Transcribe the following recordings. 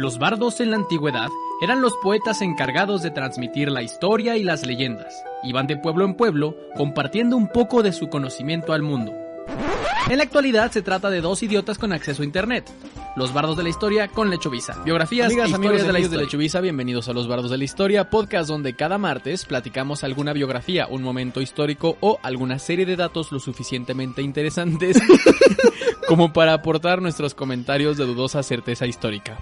Los bardos en la antigüedad eran los poetas encargados de transmitir la historia y las leyendas. Iban de pueblo en pueblo compartiendo un poco de su conocimiento al mundo. En la actualidad se trata de dos idiotas con acceso a internet. Los bardos de la historia con Lechovisa. Biografías Amigas, e amigos de de la de historia. Lechuvisa, bienvenidos a Los Bardos de la Historia, podcast donde cada martes platicamos alguna biografía, un momento histórico o alguna serie de datos lo suficientemente interesantes como para aportar nuestros comentarios de dudosa certeza histórica.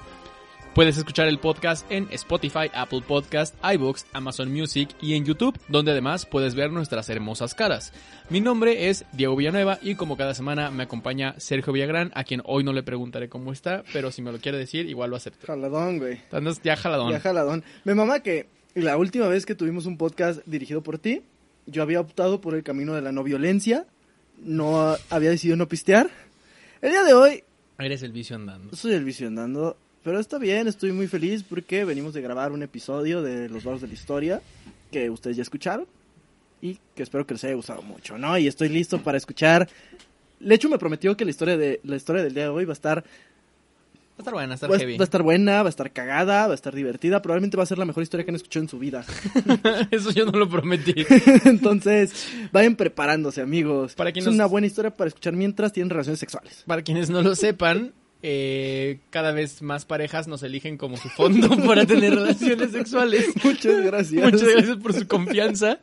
Puedes escuchar el podcast en Spotify, Apple Podcast, iBooks, Amazon Music y en YouTube, donde además puedes ver nuestras hermosas caras. Mi nombre es Diego Villanueva y como cada semana me acompaña Sergio Villagrán, a quien hoy no le preguntaré cómo está, pero si me lo quiere decir, igual lo acepto. Jaladón, güey. Andas ya jaladón. Ya jaladón. Me mama que la última vez que tuvimos un podcast dirigido por ti, yo había optado por el camino de la no violencia, no había decidido no pistear. El día de hoy Eres el vicio andando. soy el vicio andando, pero está bien, estoy muy feliz porque venimos de grabar un episodio de Los Barros de la Historia que ustedes ya escucharon y que espero que les haya gustado mucho, ¿no? Y estoy listo para escuchar. Lecho me prometió que la historia de la historia del día de hoy va a estar Va a estar buena, va a estar va, heavy. va a estar buena, va a estar cagada, va a estar divertida, probablemente va a ser la mejor historia que han escuchado en su vida. Eso yo no lo prometí. Entonces, vayan preparándose, amigos. Para es una buena historia para escuchar mientras tienen relaciones sexuales. Para quienes no lo sepan, eh, cada vez más parejas nos eligen como su fondo para tener relaciones sexuales. Muchas gracias. Muchas gracias por su confianza.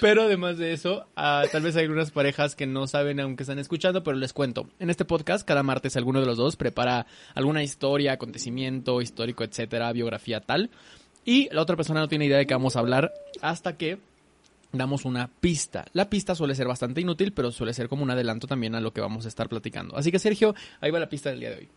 Pero además de eso, ah, tal vez hay algunas parejas que no saben aunque están escuchando, pero les cuento. En este podcast, cada martes alguno de los dos prepara alguna historia, acontecimiento histórico, etcétera, biografía tal. Y la otra persona no tiene idea de qué vamos a hablar hasta que damos una pista. La pista suele ser bastante inútil, pero suele ser como un adelanto también a lo que vamos a estar platicando. Así que Sergio, ahí va la pista del día de hoy.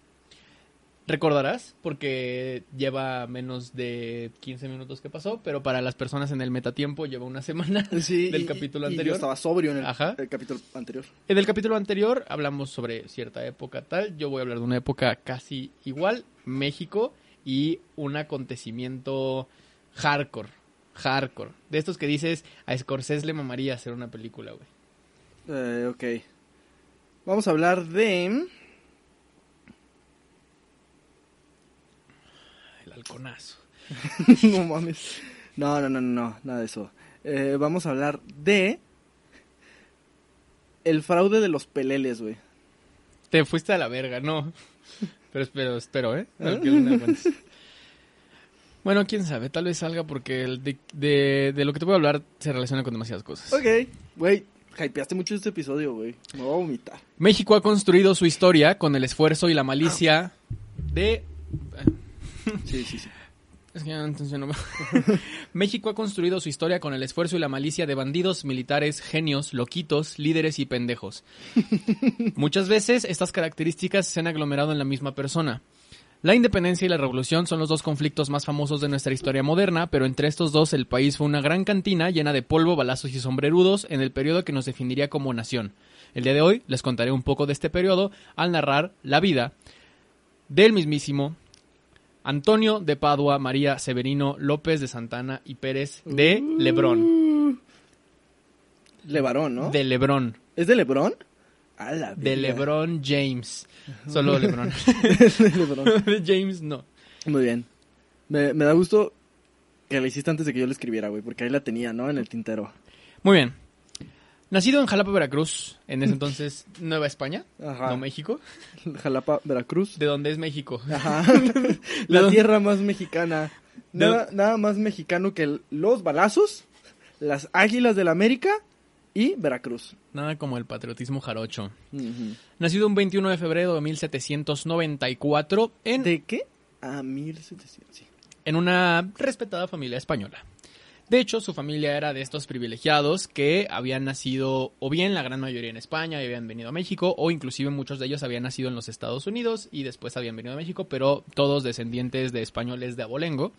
Recordarás, porque lleva menos de 15 minutos que pasó, pero para las personas en el metatiempo lleva una semana Sí, del y- capítulo y yo anterior. estaba sobrio en el, Ajá. el capítulo anterior. En el capítulo anterior hablamos sobre cierta época tal. Yo voy a hablar de una época casi igual, México, y un acontecimiento hardcore. Hardcore. De estos que dices, a Scorsese le mamaría hacer una película, güey. Eh, ok. Vamos a hablar de... El halconazo. no mames. No, no, no, no, nada de eso. Eh, vamos a hablar de... El fraude de los peleles, güey. Te fuiste a la verga, no. Pero espero, espero, ¿eh? No que aguantes. Bueno, quién sabe, tal vez salga porque el de, de- de lo que te voy a hablar se relaciona con demasiadas cosas. Ok. Güey, hypeaste mucho este episodio, güey. Me voy a vomitar. México ha construido su historia con el esfuerzo y la malicia de... Sí, sí, sí. Es que ya no. México ha construido su historia con el esfuerzo y la malicia de bandidos, militares, genios, loquitos, líderes y pendejos. Muchas veces estas características se han aglomerado en la misma persona. La independencia y la revolución son los dos conflictos más famosos de nuestra historia moderna, pero entre estos dos el país fue una gran cantina llena de polvo, balazos y sombrerudos en el periodo que nos definiría como nación. El día de hoy les contaré un poco de este periodo al narrar la vida del mismísimo Antonio de Padua, María Severino, López de Santana y Pérez de Lebrón. Uh. Levarón, ¿no? De Lebrón. ¿Es de Lebrón? A la De. Lebrón James. Solo de James no. Muy bien. Me, me da gusto que la hiciste antes de que yo la escribiera, güey, porque ahí la tenía, ¿no? En el tintero. Muy bien. Nacido en Jalapa, Veracruz, en ese entonces Nueva España, Ajá. no México, Jalapa, Veracruz. de donde es México. Ajá. ¿De la tierra más mexicana. ¿De Nada, nada más mexicano que el- los balazos, las águilas del América y Veracruz. Nada como el patriotismo jarocho. Nacido un 21 de febrero de 1794 en, ¿De qué? A 1700, sí. en una respetada familia española. De hecho, su familia era de estos privilegiados que habían nacido, o bien la gran mayoría en España y habían venido a México, o inclusive muchos de ellos habían nacido en los Estados Unidos y después habían venido a México, pero todos descendientes de españoles de abolengo.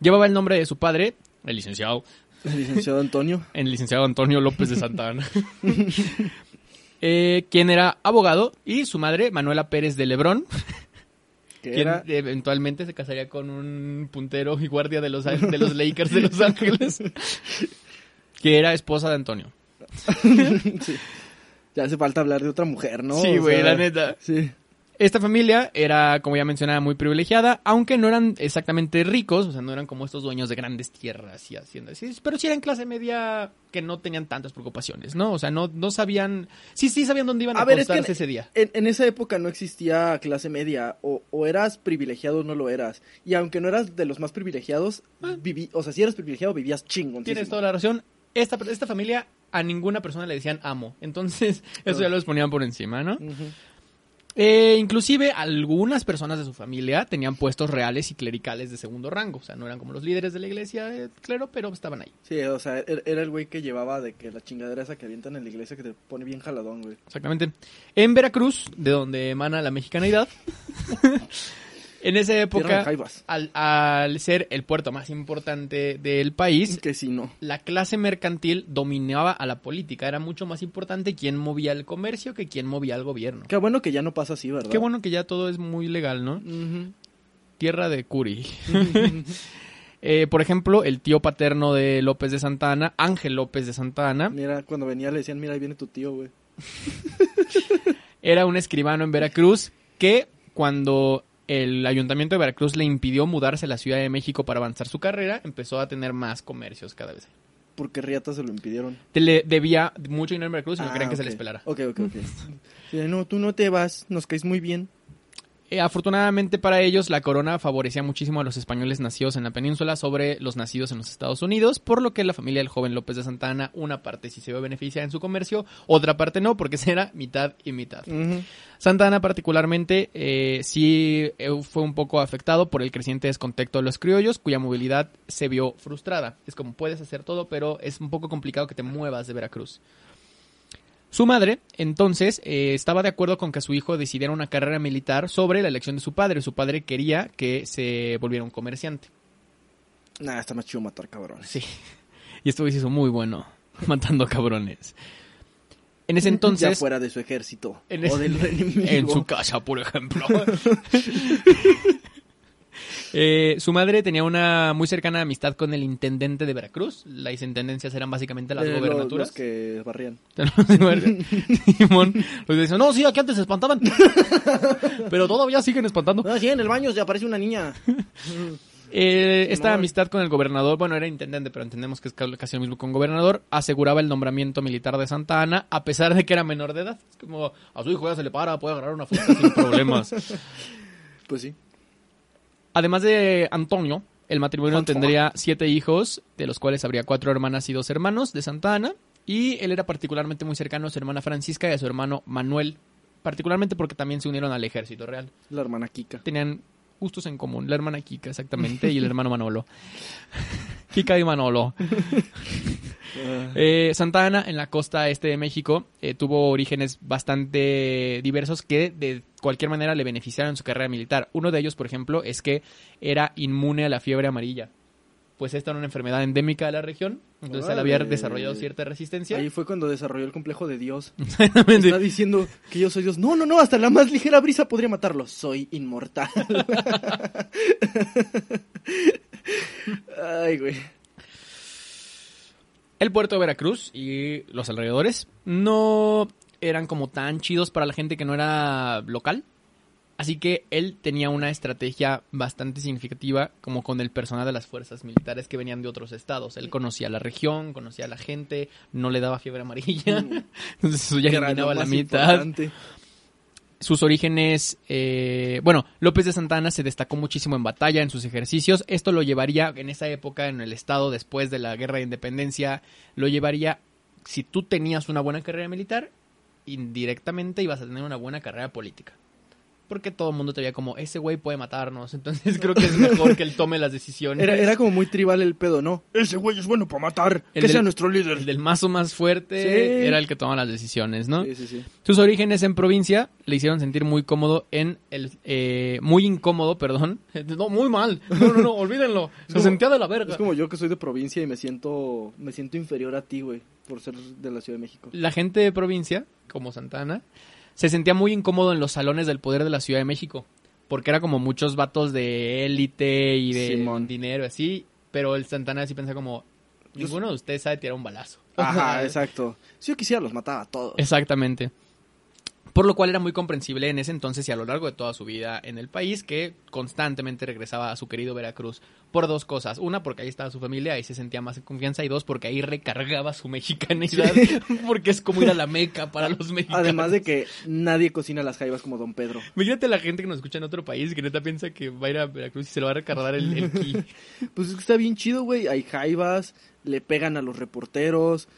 Llevaba el nombre de su padre, el licenciado, El licenciado Antonio. el licenciado Antonio López de Santa Ana, eh, quien era abogado, y su madre, Manuela Pérez de Lebrón, quien era... eventualmente se casaría con un puntero y guardia de los, de los Lakers de Los Ángeles, que era esposa de Antonio. sí. Ya hace falta hablar de otra mujer, ¿no? sí, güey, la neta. Sí. Esta familia era, como ya mencionaba, muy privilegiada, aunque no eran exactamente ricos, o sea, no eran como estos dueños de grandes tierras y haciendas, pero sí eran clase media que no tenían tantas preocupaciones, ¿no? O sea, no, no sabían, sí, sí sabían dónde iban a, A ver, es que ese día. En, en esa época no existía clase media, o, o eras privilegiado o no lo eras. Y aunque no eras de los más privilegiados, viví, o sea, si eras privilegiado vivías chingón. Tienes toda la razón. Esta, esta familia a ninguna persona le decían amo, entonces eso ya los ponían por encima, ¿no? Eh, inclusive algunas personas de su familia tenían puestos reales y clericales de segundo rango, o sea, no eran como los líderes de la iglesia, eh, claro, pero estaban ahí. Sí, o sea, er- era el güey que llevaba de que la chingadera esa que avientan en la iglesia que te pone bien jaladón, güey. Exactamente. En Veracruz, de donde emana la mexicanidad, en esa época, al, al ser el puerto más importante del país, Que si no. la clase mercantil dominaba a la política. Era mucho más importante quién movía el comercio que quién movía el gobierno. Qué bueno que ya no pasa así, ¿verdad? Qué bueno que ya todo es muy legal, ¿no? Tierra de Curi. Eh, por ejemplo, el tío paterno de López de Santa Ana, Ángel López de Santa Ana, Mira, cuando venía le decían, mira, ahí viene tu tío, güey. era un escribano en Veracruz que cuando el ayuntamiento de Veracruz le impidió mudarse a la Ciudad de México para avanzar su carrera, empezó a tener más comercios cada vez. Porque Riata se lo impidieron. Te le debía mucho dinero en Veracruz y no Ah, querían que se les pelara. Ok, ok, ok. No, tú no te vas, nos caes muy bien. Eh, afortunadamente para ellos, la corona favorecía muchísimo a los españoles nacidos en la península sobre los nacidos en los Estados Unidos, por lo que la familia del joven López de Santa Ana, una parte sí se ve beneficiada en su comercio, otra parte no, porque será mitad y mitad. Santa Ana particularmente eh, sí eh, fue un poco afectado por el creciente descontexto de los criollos, cuya movilidad se vio frustrada. Es como puedes hacer todo, pero es un poco complicado que te muevas de Veracruz. Su madre, entonces, eh, estaba de acuerdo con que su hijo decidiera una carrera militar sobre la elección de su padre. Su padre quería que se volviera un comerciante. Nah, está más chido matar cabrones. Sí. Y esto se hizo muy bueno, matando cabrones. En ese ya entonces, fuera de su ejército. en, o del enemigo. en su casa, por ejemplo. Eh, su madre tenía una muy cercana amistad con el intendente de Veracruz. Las intendencias eran básicamente las Eh, gobernaturas. Los que barrían. Simón los dice, no, sí, aquí antes se espantaban. Pero todavía siguen espantando. No, sí, en el baño se aparece una niña. Eh, esta amistad con el gobernador, bueno, era intendente, pero entendemos que es ca- casi lo mismo con gobernador, aseguraba el nombramiento militar de Santa Ana, a pesar de que era menor de edad. Es como, a su hijo ya se le para, puede agarrar una fruta sin problemas. Pues sí. Además de Antonio, el matrimonio Antonio. tendría siete hijos, de los cuales habría cuatro hermanas y dos hermanos de Santa Ana. Y él era particularmente muy cercano a su hermana Francisca y a su hermano Manuel, particularmente porque también se unieron al ejército real. La hermana Kika. Tenían gustos en común, la hermana Kika exactamente y el hermano Manolo. Kika y Manolo. Eh, Santa Ana, en la costa este de México, eh, tuvo orígenes bastante diversos que de cualquier manera le beneficiaron en su carrera militar. Uno de ellos, por ejemplo, es que era inmune a la fiebre amarilla. Pues esta era una enfermedad endémica de la región, entonces él había desarrollado cierta resistencia. Ahí fue cuando desarrolló el complejo de Dios. Exactamente. Está diciendo que yo soy Dios. No, no, no, hasta la más ligera brisa podría matarlo. Soy inmortal. Ay, güey. El puerto de Veracruz y los alrededores no eran como tan chidos para la gente que no era local. Así que él tenía una estrategia bastante significativa como con el personal de las fuerzas militares que venían de otros estados. Él conocía la región, conocía a la gente, no le daba fiebre amarilla. Entonces eso ya eliminaba la mitad. importante. Sus orígenes, eh, bueno, López de Santana se destacó muchísimo en batalla, en sus ejercicios. Esto lo llevaría en esa época, en el estado después de la guerra de independencia, lo llevaría, si tú tenías una buena carrera militar, indirectamente ibas a tener una buena carrera política. Porque todo el mundo te veía como, ese güey puede matarnos, entonces creo que es mejor que él tome las decisiones. Era, era como muy tribal el pedo, ¿no? Ese güey es bueno para matar. El que sea nuestro líder. El del mazo más fuerte Sí. era el que tomaba las decisiones, ¿no? Sí, sí, sí. Sus orígenes en provincia le hicieron sentir muy cómodo en el... eh, muy incómodo, perdón. No, muy mal. No, no, no, olvídenlo. Se como- sentía de la verga. Es como yo que soy de provincia y me siento me siento inferior a ti, güey, por ser de la Ciudad de México. La gente de provincia, como Santana, se sentía muy incómodo en los salones del poder de la Ciudad de México. Porque era como muchos vatos de élite y de Simón. dinero, así. Pero el Santana sí piensa como... Ninguno de ustedes sabe tirar un balazo. Ajá, exacto. Si yo quisiera los mataba a todos. Exactamente. Por lo cual era muy comprensible en ese entonces y a lo largo de toda su vida en el país que constantemente regresaba a su querido Veracruz por dos cosas. Una, porque ahí estaba su familia, ahí se sentía más en confianza. Y dos, porque ahí recargaba su mexicanidad. porque es como ir a la meca para los mexicanos. Además de que nadie cocina las jaivas como Don Pedro. Imagínate la gente que nos escucha en otro país que neta piensa que va a ir a Veracruz y se lo va a recargar el, el ki. Pues es que está bien chido, güey. Hay jaivas, le pegan a los reporteros,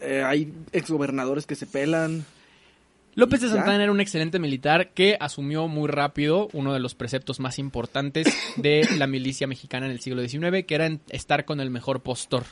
eh, hay exgobernadores que se pelan. López de. Santana era un excelente militar que asumió muy rápido uno de los preceptos más importantes de la milicia mexicana en el siglo XIX, que era estar con el mejor postor.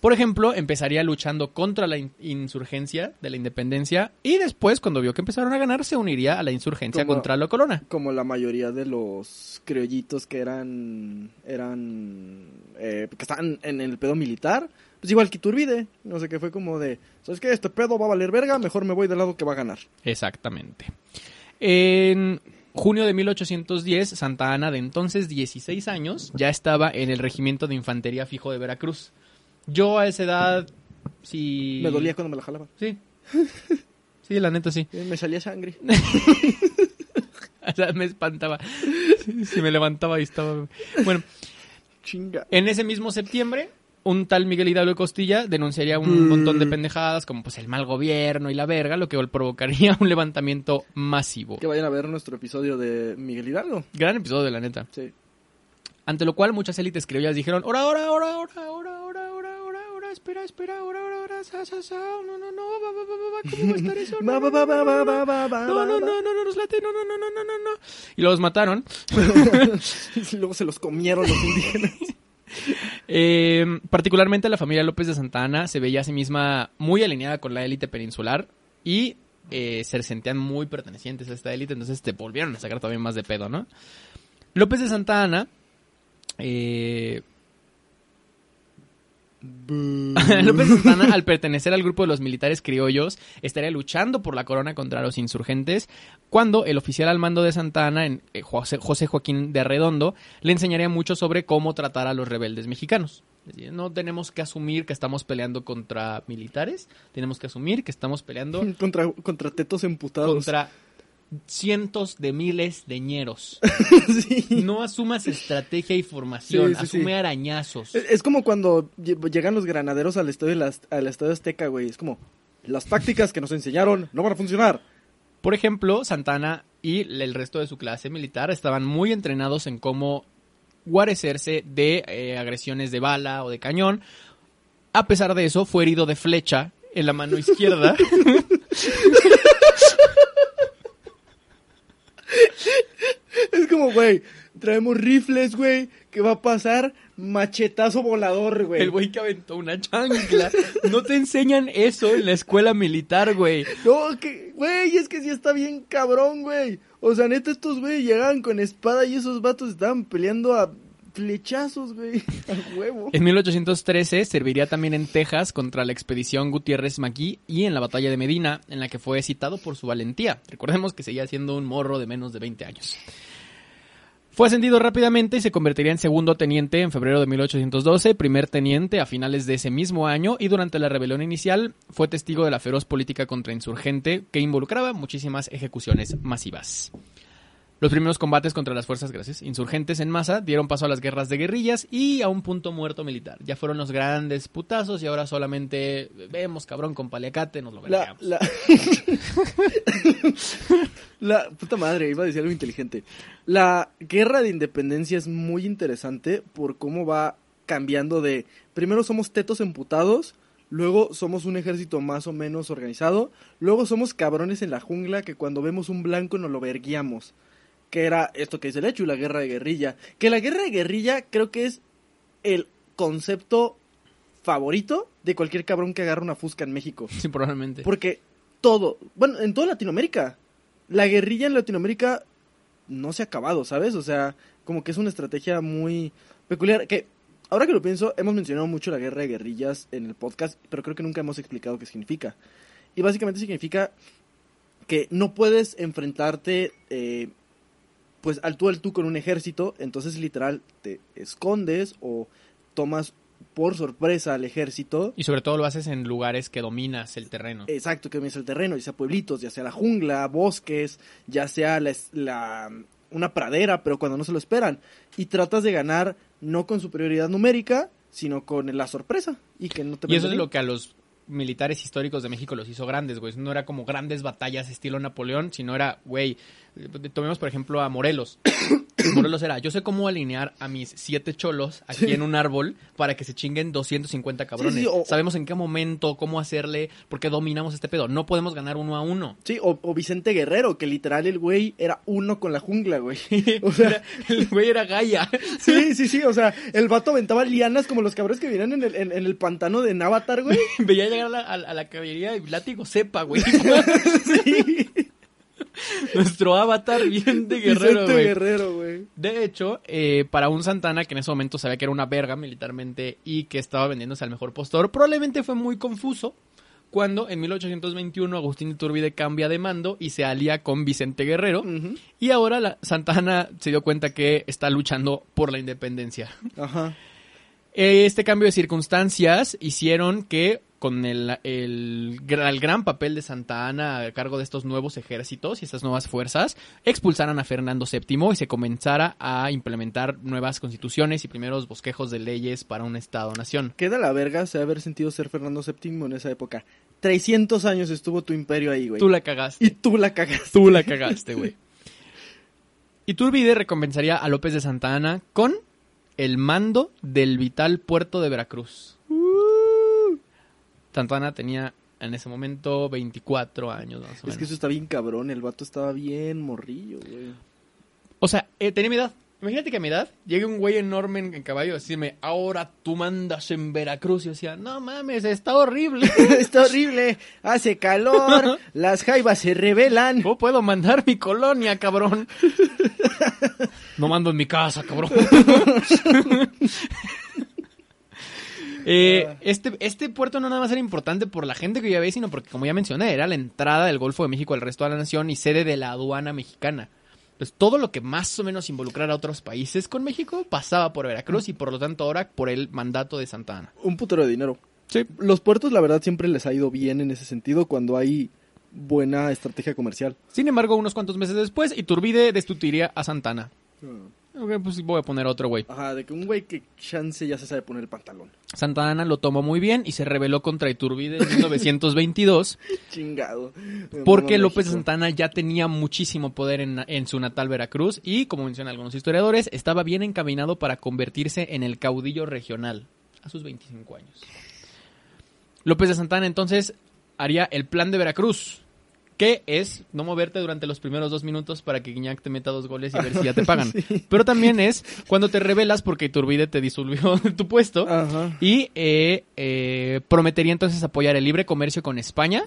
Por ejemplo, empezaría luchando contra la in- insurgencia de la independencia y después, cuando vio que empezaron a ganar, se uniría a la insurgencia Como- contra la corona. Como la mayoría de los criollitos que eran. eran. eh, que estaban en el pedo militar. Pues igual que Iturbide. No sé qué fue como de. ¿Sabes qué? Este pedo va a valer verga. Mejor me voy del lado que va a ganar. Exactamente. En junio de 1810, Santa Ana, de entonces 16 años, ya estaba en el regimiento de infantería fijo de Veracruz. Yo a esa edad, sí... Me dolía cuando me la jalaba. Sí. Sí, la neta sí. Me salía sangre. O sea, me espantaba. Si me levantaba y estaba... Bueno, Chinga. en ese mismo septiembre, un tal Miguel Hidalgo de Costilla denunciaría un Mm. montón de pendejadas como pues el mal gobierno y la verga, lo que provocaría un levantamiento masivo. Que vayan a ver nuestro episodio de Miguel Hidalgo. Gran episodio de la neta. Sí. Ante lo cual muchas élites criollas dijeron, ora, ora, ora, ora, ora, ora, ora, ora, ora, espera, espera, ora, ora, ora, sa, sa, sa, no, no, no, va, va, va, va, ¿cómo va a estar eso? No, no, va. no, no, no, nos late, no, no, no, no, no, no, no. Y los mataron. Y luego se los comieron los indígenas. Eh, particularmente la familia López de Santa Ana se veía a sí misma muy alineada con la élite peninsular y eh, se sentían muy pertenecientes a esta élite, entonces te volvieron a sacar todavía más de pedo, ¿no? López de Santa Ana eh, López Santana, al pertenecer al grupo de los militares criollos, estaría luchando por la corona contra los insurgentes, cuando el oficial al mando de Santa Ana, en- eh, José, José Joaquín de Arredondo, le enseñaría mucho sobre cómo tratar a los rebeldes mexicanos. Decir, No tenemos que asumir que estamos peleando contra militares, tenemos que asumir que estamos peleando contra, contra tetos emputados. contra cientos de miles de ñeros. sí. No asumas estrategia y formación, Sí, sí, asume arañazos. Es es como cuando lle- llegan los granaderos al estadio, las- al estadio Azteca, güey. Es como, las tácticas que nos enseñaron no van a funcionar. Por ejemplo, Santana y el resto de su clase militar estaban muy entrenados en cómo guarecerse de eh, agresiones de bala o de cañón. A pesar de eso, fue herido de flecha en la mano izquierda. Es como, güey, traemos rifles, güey. ¿Qué va a pasar? Machetazo volador, güey. el güey que aventó una chancla. No te enseñan eso en la escuela militar, güey. No, que, güey, es que sí está bien cabrón, güey. O sea, neta, estos güey llegaban con espada y esos vatos estaban peleando a flechazos, güey. A huevo. En 1813 serviría también en Texas contra la expedición Gutiérrez Maquis y en la batalla de Medina, en la que fue citado por su valentía. Recordemos que seguía siendo un morro de menos de 20 años. Fue ascendido rápidamente y se convertiría en segundo teniente en febrero de 1812, primer teniente a finales de ese mismo año y durante la rebelión inicial fue testigo de la feroz política contrainsurgente que involucraba muchísimas ejecuciones masivas. Los primeros combates contra las fuerzas gracias, insurgentes en masa dieron paso a las guerras de guerrillas y a un punto muerto militar. Ya fueron los grandes putazos y ahora solamente vemos cabrón con paliacate, nos lo La, veremos. la... la puta madre, iba a decir algo inteligente. La guerra de independencia es muy interesante por cómo va cambiando de... Primero somos tetos emputados, luego somos un ejército más o menos organizado, luego somos cabrones en la jungla que cuando vemos un blanco nos lo verguiamos. Que era esto que dice el hecho, la guerra de guerrilla. Que la guerra de guerrilla creo que es el concepto favorito de cualquier cabrón que agarra una fusca en México. Sí, probablemente. Porque todo, bueno, en toda Latinoamérica, la guerrilla en Latinoamérica no se ha acabado, ¿sabes? O sea, como que es una estrategia muy peculiar. Que ahora que lo pienso, hemos mencionado mucho la guerra de guerrillas en el podcast, pero creo que nunca hemos explicado qué significa. Y básicamente significa que no puedes enfrentarte, eh, pues al tú al tú con un ejército, entonces literal te escondes o tomas por sorpresa al ejército. Y sobre todo lo haces en lugares que dominas el terreno. Exacto, que dominas el terreno, ya sea pueblitos, ya sea la jungla, bosques, ya sea la, la, una pradera, pero cuando no se lo esperan. Y tratas de ganar no con superioridad numérica, sino con la sorpresa. Y que no te Y eso es lo que a los militares históricos de México los hizo grandes, güey. No era como grandes batallas estilo Napoleón, sino era, güey, tomemos por ejemplo a Morelos. Morelos era, yo sé cómo alinear a mis siete cholos aquí en un árbol para que se chinguen 250 cabrones. Sí, sí, o, Sabemos en qué momento, cómo hacerle, porque dominamos este pedo. No podemos ganar uno a uno. Sí, o, o Vicente Guerrero, que literal el güey era uno con la jungla, güey. O sea, el güey era Gaia. Sí, sí, sí, o sea, el vato aventaba lianas como los cabrones que vienen en el, en, el pantano de Navatar, güey. Veía llegar a la, a, la caballería y látigo sepa, güey. sí. Nuestro avatar bien de guerrero, güey. guerrero, güey. De hecho, eh, para un Santana que en ese momento sabía que era una verga militarmente y que estaba vendiéndose al mejor postor, probablemente fue muy confuso cuando en 1821 Agustín Iturbide cambia de mando y se alía con Vicente Guerrero y ahora la Santana se dio cuenta que está luchando por la independencia. Ajá. Este cambio de circunstancias hicieron que con el, el, gran papel de Santa Ana a cargo de estos nuevos ejércitos y estas nuevas fuerzas, expulsaran a Fernando VII y se comenzara a implementar nuevas constituciones y primeros bosquejos de leyes para un Estado-nación. Queda la verga se haber sentido ser Fernando VII en esa época. 300 años estuvo tu imperio ahí, güey. Tú la cagaste. Y tú la cagaste. Tú la cagaste, güey. Iturbide recompensaría a López de Santa Ana con el mando del vital puerto de Veracruz. Santana tenía en ese momento 24 años más o menos. Es que eso está bien cabrón, el vato estaba bien morrillo, güey. O sea, eh, tenía mi edad. Imagínate que a mi edad llegue un güey enorme en, caballo a decirme, ahora tú mandas en Veracruz. Y yo decía, no mames, está horrible. está horrible, hace calor, las jaivas se revelan. ¿Cómo puedo mandar mi colonia, cabrón? no mando en mi casa, cabrón. Eh, este, este puerto no nada más era importante por la gente que vivía ahí, sino porque, como ya mencioné, era la entrada del Golfo de México al resto de la nación y sede de la aduana mexicana. Pues todo lo que más o menos involucrara a otros países con México pasaba por Veracruz y por lo tanto ahora por el mandato de Santa Ana. Un putero de dinero. Sí. Los puertos, la verdad, siempre les ha ido bien en ese sentido cuando hay buena estrategia comercial. Sin embargo, unos cuantos meses después, Iturbide destituiría a Santana. Ah. Ok, pues voy a poner otro güey. Ajá, de que un güey que chance ya se sabe poner el pantalón. Santa Ana lo tomó muy bien y se rebeló contra Iturbide en 1922. Chingado. Porque López Santana ya tenía muchísimo poder en, en, su natal Veracruz y, como mencionan algunos historiadores, estaba bien encaminado para convertirse en el caudillo regional a sus 25 años. López de Santana entonces haría el plan de Veracruz, que es no moverte durante los primeros dos minutos para que Guiñac te meta dos goles y ver si ya te pagan. Pero también es cuando te revelas porque Iturbide te disolvió tu puesto y eh, eh, prometería entonces apoyar el libre comercio con España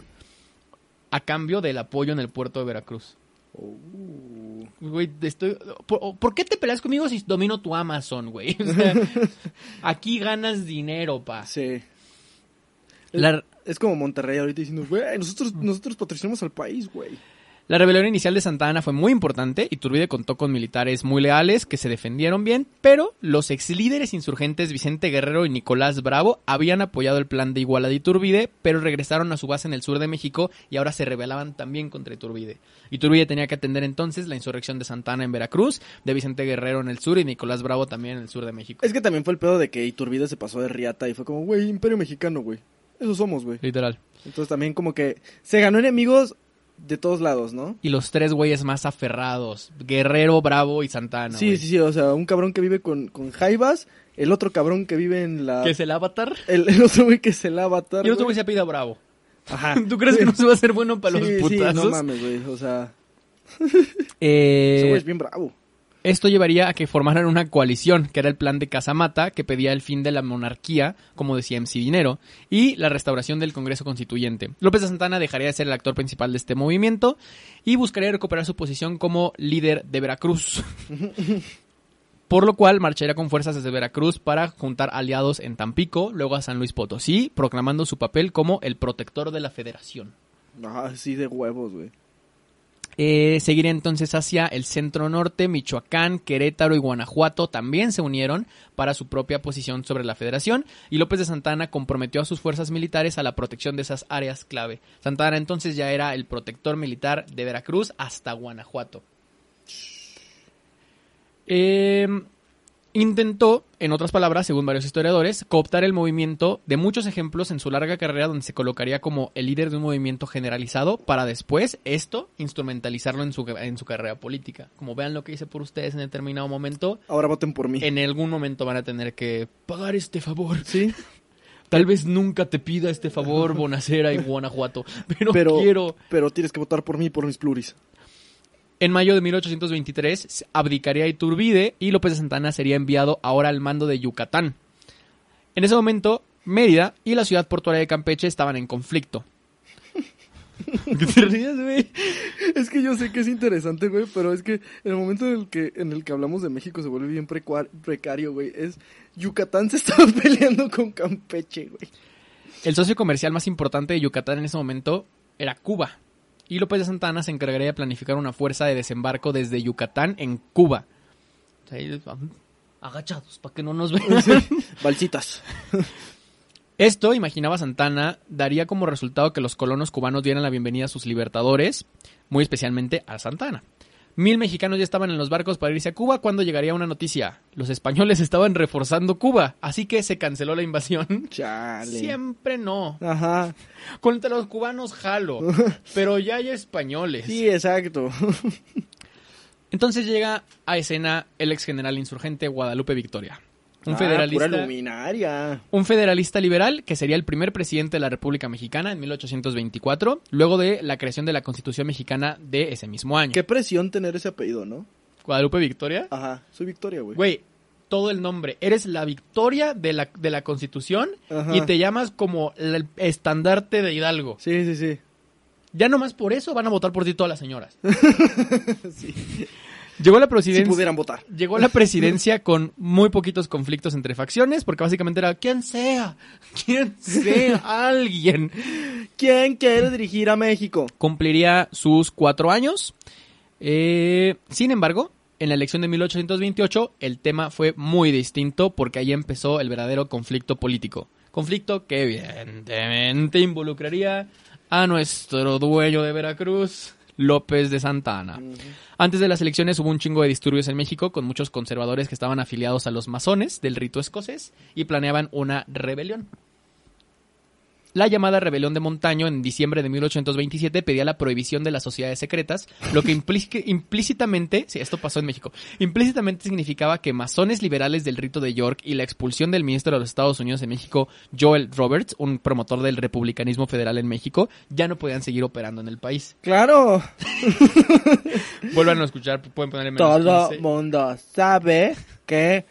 a cambio del apoyo en el puerto de Veracruz. Oh. Güey, estoy... ¿Por, qué te peleas conmigo si domino tu Amazon, güey? aquí ganas dinero, pa. Sí. Es como Monterrey ahorita diciendo, güey, nosotros, nosotros patrocinamos al país, güey. La rebelión inicial de Santa Ana fue muy importante. y Iturbide contó con militares muy leales que se defendieron bien, pero los ex líderes insurgentes Vicente Guerrero y Nicolás Bravo habían apoyado el plan de Iguala de Iturbide, pero regresaron a su base en el sur de México y ahora se rebelaban también contra Iturbide. Iturbide tenía que atender entonces la insurrección de Santa Ana en Veracruz, de Vicente Guerrero en el sur y Nicolás Bravo también en el sur de México. Es que también fue el pedo de que Iturbide se pasó de riata y fue como, güey, imperio mexicano, güey. Eso somos, güey. Literal. Entonces también como que se ganó enemigos de todos lados, ¿no? Y los tres güeyes más aferrados, Guerrero, Bravo y Santana. Sí, sí, sí, o sea, un cabrón que vive con, con Jaivas, el otro cabrón que vive en la... ¿Que es el avatar? El, otro güey que es el avatar. Y el otro güey se apida Bravo. Ajá. ¿Tú crees que no se va a hacer bueno para los putazos? Sí, no mames, güey, o sea... eh... Ese güey es bien bravo. Esto llevaría a que formaran una coalición, que era el plan de Casamata, que pedía el fin de la monarquía, como decía MC Dinero, y la restauración del Congreso Constituyente. López de Santana dejaría de ser el actor principal de este movimiento y buscaría recuperar su posición como líder de Veracruz. Por lo cual marcharía con fuerzas desde Veracruz para juntar aliados en Tampico, luego a San Luis Potosí, proclamando su papel como el protector de la federación. Ah, sí, de huevos, güey. Eh, seguiría entonces hacia el centro norte, Michoacán, Querétaro y Guanajuato también se unieron para su propia posición sobre la federación y López de Santana comprometió a sus fuerzas militares a la protección de esas áreas clave. Santana entonces ya era el protector militar de Veracruz hasta Guanajuato. Eh, Intentó, en otras palabras, según varios historiadores, cooptar el movimiento de muchos ejemplos en su larga carrera donde se colocaría como el líder de un movimiento generalizado para después esto instrumentalizarlo en su, en su carrera política. Como vean lo que hice por ustedes en determinado momento. Ahora voten por mí. En algún momento van a tener que pagar este favor. Sí. Tal vez nunca te pida este favor, Bonacera y Guanajuato, pero, Pero, quiero... pero tienes que votar por mí y por mis pluris. En mayo de 1823 abdicaría Iturbide y López de Santana sería enviado ahora al mando de Yucatán. En ese momento, Mérida y la ciudad portuaria de Campeche estaban en conflicto. ¿Qué te ríes, güey? Es que yo sé que es interesante, güey, pero es que en el momento en el que, en el que hablamos de México se vuelve bien precario, güey. Es Yucatán se estaba peleando con Campeche, güey. El socio comercial más importante de Yucatán en ese momento era Cuba. Y López de Santana se encargaría de planificar una fuerza de desembarco desde Yucatán en Cuba. O sea, ahí, agachados, para que no nos vean. Balsitas. Esto, imaginaba Santana, daría como resultado que los colonos cubanos dieran la bienvenida a sus libertadores, muy especialmente a Santana. Mil mexicanos ya estaban en los barcos para irse a Cuba cuando llegaría una noticia. Los españoles estaban reforzando Cuba, así que se canceló la invasión. Chale. Siempre no. Ajá. Contra los cubanos jalo, pero ya hay españoles. Sí, exacto. Entonces llega a escena el ex general insurgente Guadalupe Victoria. Un Ah, federalista. Pura luminaria. Un federalista liberal que sería el primer presidente de la República Mexicana en 1824, luego de la creación de la Constitución mexicana de ese mismo año. Qué presión tener ese apellido, ¿no? Guadalupe Victoria. Ajá. Soy Victoria, güey. Güey, todo el nombre. Eres la victoria de la, de la Constitución Ajá. y te llamas como el estandarte de Hidalgo. Sí, sí, sí. Ya nomás por eso van a votar por ti todas las señoras. sí. Llegó a la Si presidencia. pudieran votar. Llegó a la presidencia con muy poquitos conflictos entre facciones, porque básicamente era quien sea, quien sea, alguien. ¿Quién quiere dirigir a México? Cumpliría sus cuatro años. Eh, sin embargo, en la elección de 1828 el tema fue muy distinto porque ahí empezó el verdadero conflicto político. Conflicto que evidentemente involucraría a nuestro dueño de Veracruz, López de Santana. Antes de las elecciones hubo un chingo de disturbios en México con muchos conservadores que estaban afiliados a los masones del rito escocés y planeaban una rebelión. La llamada rebelión de Montaño en diciembre de 1827 pedía la prohibición de las sociedades secretas, lo que implícitamente, sí, esto pasó en México, implícitamente significaba que masones liberales del rito de York y la expulsión del ministro de los Estados Unidos en México, Joel Roberts, un promotor del republicanismo federal en México, ya no podían seguir operando en el país. Claro. Vuelvan a escuchar, pueden ponerle Todo 15. mundo sabe que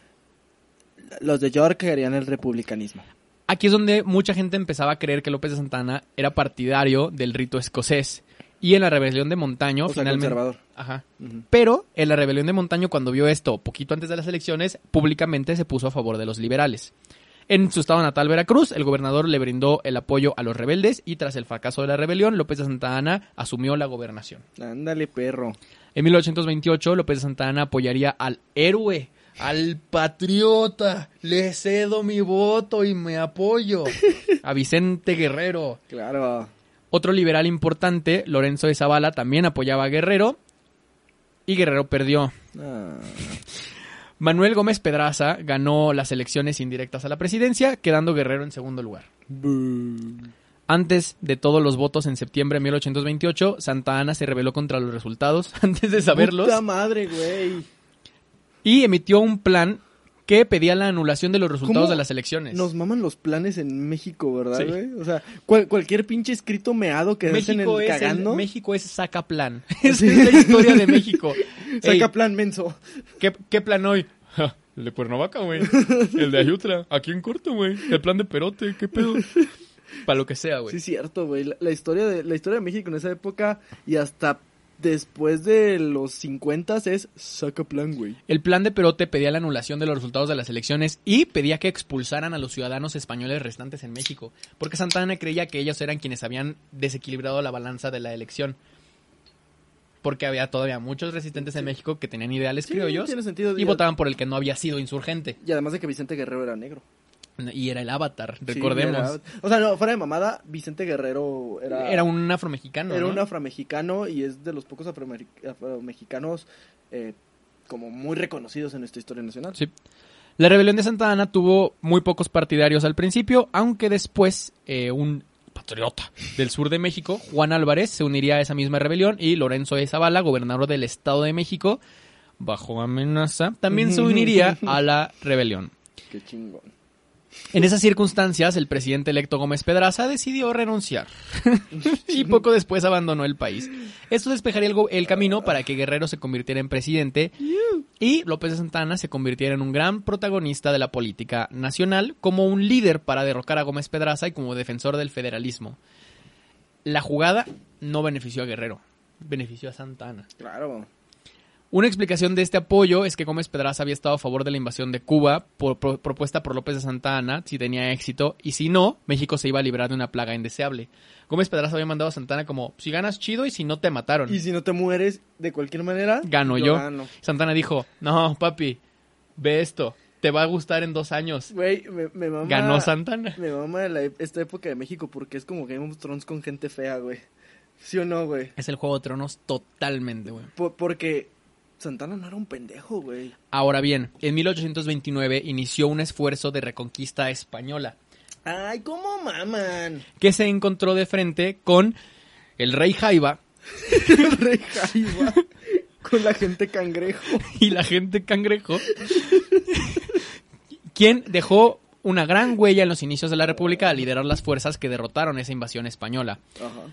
los de York querían el republicanismo. Aquí es donde mucha gente empezaba a creer que López de Santana era partidario del rito escocés. Y en la rebelión de Montaño, O sea, finalmente. conservador. Ajá. Pero en la rebelión de Montaño, cuando vio esto, poquito antes de las elecciones, públicamente se puso a favor de los liberales. En su estado natal, Veracruz, el gobernador le brindó el apoyo a los rebeldes y tras el fracaso de la rebelión, López de Santa Ana asumió la gobernación. Ándale, perro. En 1828, López de Santa Ana apoyaría al héroe, al patriota. Le cedo mi voto y me apoyo. A Vicente Guerrero. Claro. Otro liberal importante, Lorenzo de Zavala, también apoyaba a Guerrero. Y Guerrero perdió. Ah. Manuel Gómez Pedraza ganó las elecciones indirectas a la presidencia, quedando Guerrero en segundo lugar. Antes de todos los votos en septiembre de 1828, Santa Ana se rebeló contra los resultados antes de saberlos Puta madre, güey. Y emitió un plan que pedía la anulación de los resultados ¿Cómo de las elecciones. Nos maman los planes en México, ¿verdad, Sí. güey? O sea, cual- cualquier pinche escrito meado que hacen el es, el- cagando. México es saca plan. Esa es la historia de México. Saca Ey, plan menso. ¿qué, qué plan hoy? El de Cuernavaca, güey. El de Ayutla. Aquí en corto, güey. El plan de Perote. ¿Qué pedo? Para lo que sea, güey. Sí, cierto, güey. La, la historia de la historia de México en esa época y hasta después de los 50 es saca plan, güey. El plan de Perote pedía la anulación de los resultados de las elecciones y pedía que expulsaran a los ciudadanos españoles restantes en México, porque Santa Ana creía que ellos eran quienes habían desequilibrado la balanza de la elección. porque había todavía muchos resistentes en México que tenían ideales Sí, criollos tiene sentido. y votaban por el que no había sido insurgente. Y además de que Vicente Guerrero era negro. Y era el avatar, Sí, recordemos. era- o sea, no, fuera de mamada, Vicente Guerrero era... era, un afromexicano. Era ¿no? un afromexicano y es de los pocos afromexicanos eh, como muy reconocidos en nuestra historia nacional. Sí. La rebelión de Santa Ana tuvo muy pocos partidarios al principio, aunque después eh, un patriota del sur de México, Juan Álvarez, se uniría a esa misma rebelión y Lorenzo de Zavala, gobernador del Estado de México, bajo amenaza, también se uniría a la rebelión. Qué chingón. En esas circunstancias, el presidente electo Gómez Pedraza decidió renunciar y poco después abandonó el país. Esto despejaría el, el camino para que Guerrero se convirtiera en presidente y López de Santana se convirtiera en un gran protagonista de la política nacional como un líder para derrocar a Gómez Pedraza y como defensor del federalismo. La jugada no benefició a Guerrero, benefició a Santana. Claro. Una explicación de este apoyo es que Gómez Pedraza había estado a favor de la invasión de Cuba por- por- propuesta por López de Santa Ana si tenía éxito y si no, México se iba a librar de una plaga indeseable. Gómez Pedraza había mandado a Santana como si ganas chido y si no te mataron. Y si no te mueres de cualquier manera, Gano yo. gano. Santana dijo, no, papi, ve esto, te va a gustar en dos años. Güey, me, me mama... Ganó Santana. Me mama la- esta época de México porque es como Game of Thrones con gente fea, güey. ¿Sí o no, güey? Es el Juego de Tronos totalmente, güey. Po- porque Santana no era un pendejo, güey. Ahora bien, en 1829 inició un esfuerzo de reconquista española. Ay, ¿cómo maman? que se encontró de frente con el rey Jaiba El rey Jaiba con la gente cangrejo. y la gente cangrejo, quien dejó una gran huella en los inicios de la República al liderar las fuerzas que derrotaron esa invasión española. Ajá.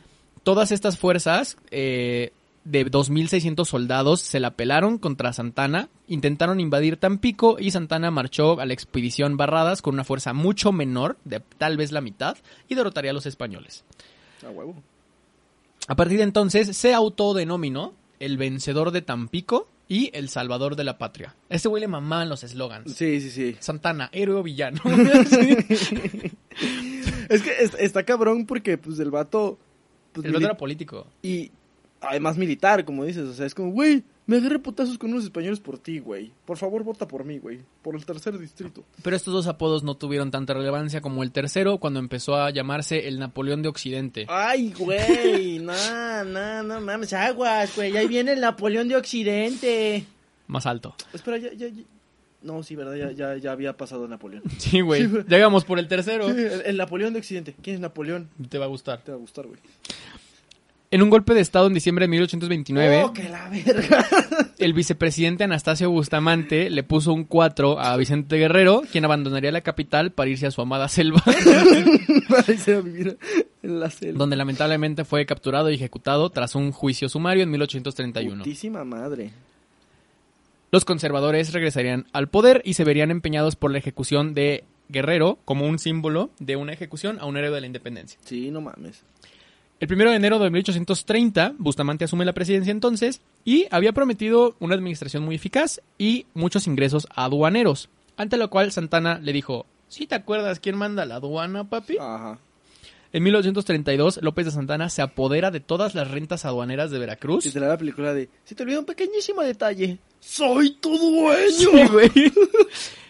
Todas estas fuerzas eh, de 2.600 soldados se la pelaron contra Santana, intentaron invadir Tampico y Santana marchó a la expedición Barradas con una fuerza mucho menor, de tal vez la mitad, y derrotaría a los españoles. A huevo. A partir de entonces se autodenominó el vencedor de Tampico y el salvador de la patria. Este güey le mamaban los eslogans. Sí, sí, sí. Santana, héroe o villano. Es que es- está cabrón porque, pues, el vato... Pues, el vato era político. Y además militar, como dices. O sea, es como, güey, me agarré putazos con unos españoles por ti, güey. Por favor, vota por mí, güey. Por el tercer distrito. Pero estos dos apodos no tuvieron tanta relevancia como el tercero cuando empezó a llamarse el Napoleón de Occidente. Ay, güey, no, no, no mames, aguas, güey, ahí viene el Napoleón de Occidente. Más alto. Espera, ya, ya, ya- No, sí, verdad, ya, ya, ya había pasado Napoleón. Sí, güey. Llegamos por el tercero. Sí, el, el Napoleón de Occidente. ¿Quién es Napoleón? Te va a gustar. Te va a gustar, güey. En un golpe de estado en diciembre de 1829, Oh, que la verga. el vicepresidente Anastasio Bustamante le puso un 4 a Vicente Guerrero, quien abandonaría la capital para irse a su amada selva. Para irse a vivir en la selva. donde lamentablemente fue capturado y ejecutado tras un juicio sumario en 1831. Putísima madre. Los conservadores regresarían al poder y se verían empeñados por la ejecución de Guerrero como un símbolo de una ejecución a un héroe de la independencia. Sí, no mames. El 1 de enero de 1830, Bustamante asume la presidencia entonces y había prometido una administración muy eficaz y muchos ingresos aduaneros, ante lo cual Santana le dijo, ¿sí te acuerdas quién manda la aduana, papi? Ajá. En 1832, López de Santana se apodera de todas las rentas aduaneras de Veracruz. Y te la la película de... Se te olvidó un pequeñísimo detalle. ¡Soy tu dueño! Sí, güey.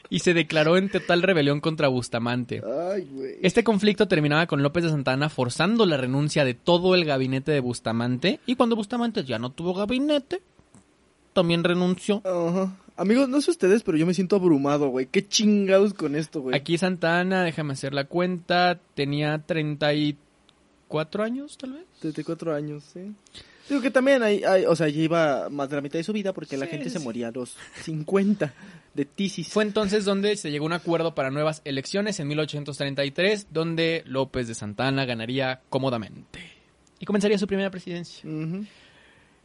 y se declaró en total rebelión contra Bustamante. Ay, güey. Este conflicto terminaba con López de Santana forzando la renuncia de todo el gabinete de Bustamante y cuando Bustamante ya no tuvo gabinete, también renunció. Ajá. Amigos, no sé ustedes, pero yo me siento abrumado, güey. Qué chingados con esto, güey. Aquí Santana, déjame hacer la cuenta, tenía 34 años tal vez. 34 años, sí. Digo que también hay, hay- o sea, ya iba más de la mitad de su vida porque la Sí, gente se sí. moría a los 50 de tisis. Fue entonces donde se llegó a un acuerdo para nuevas elecciones en 1833, donde López de Santana ganaría cómodamente. Y comenzaría su primera presidencia. Ujú.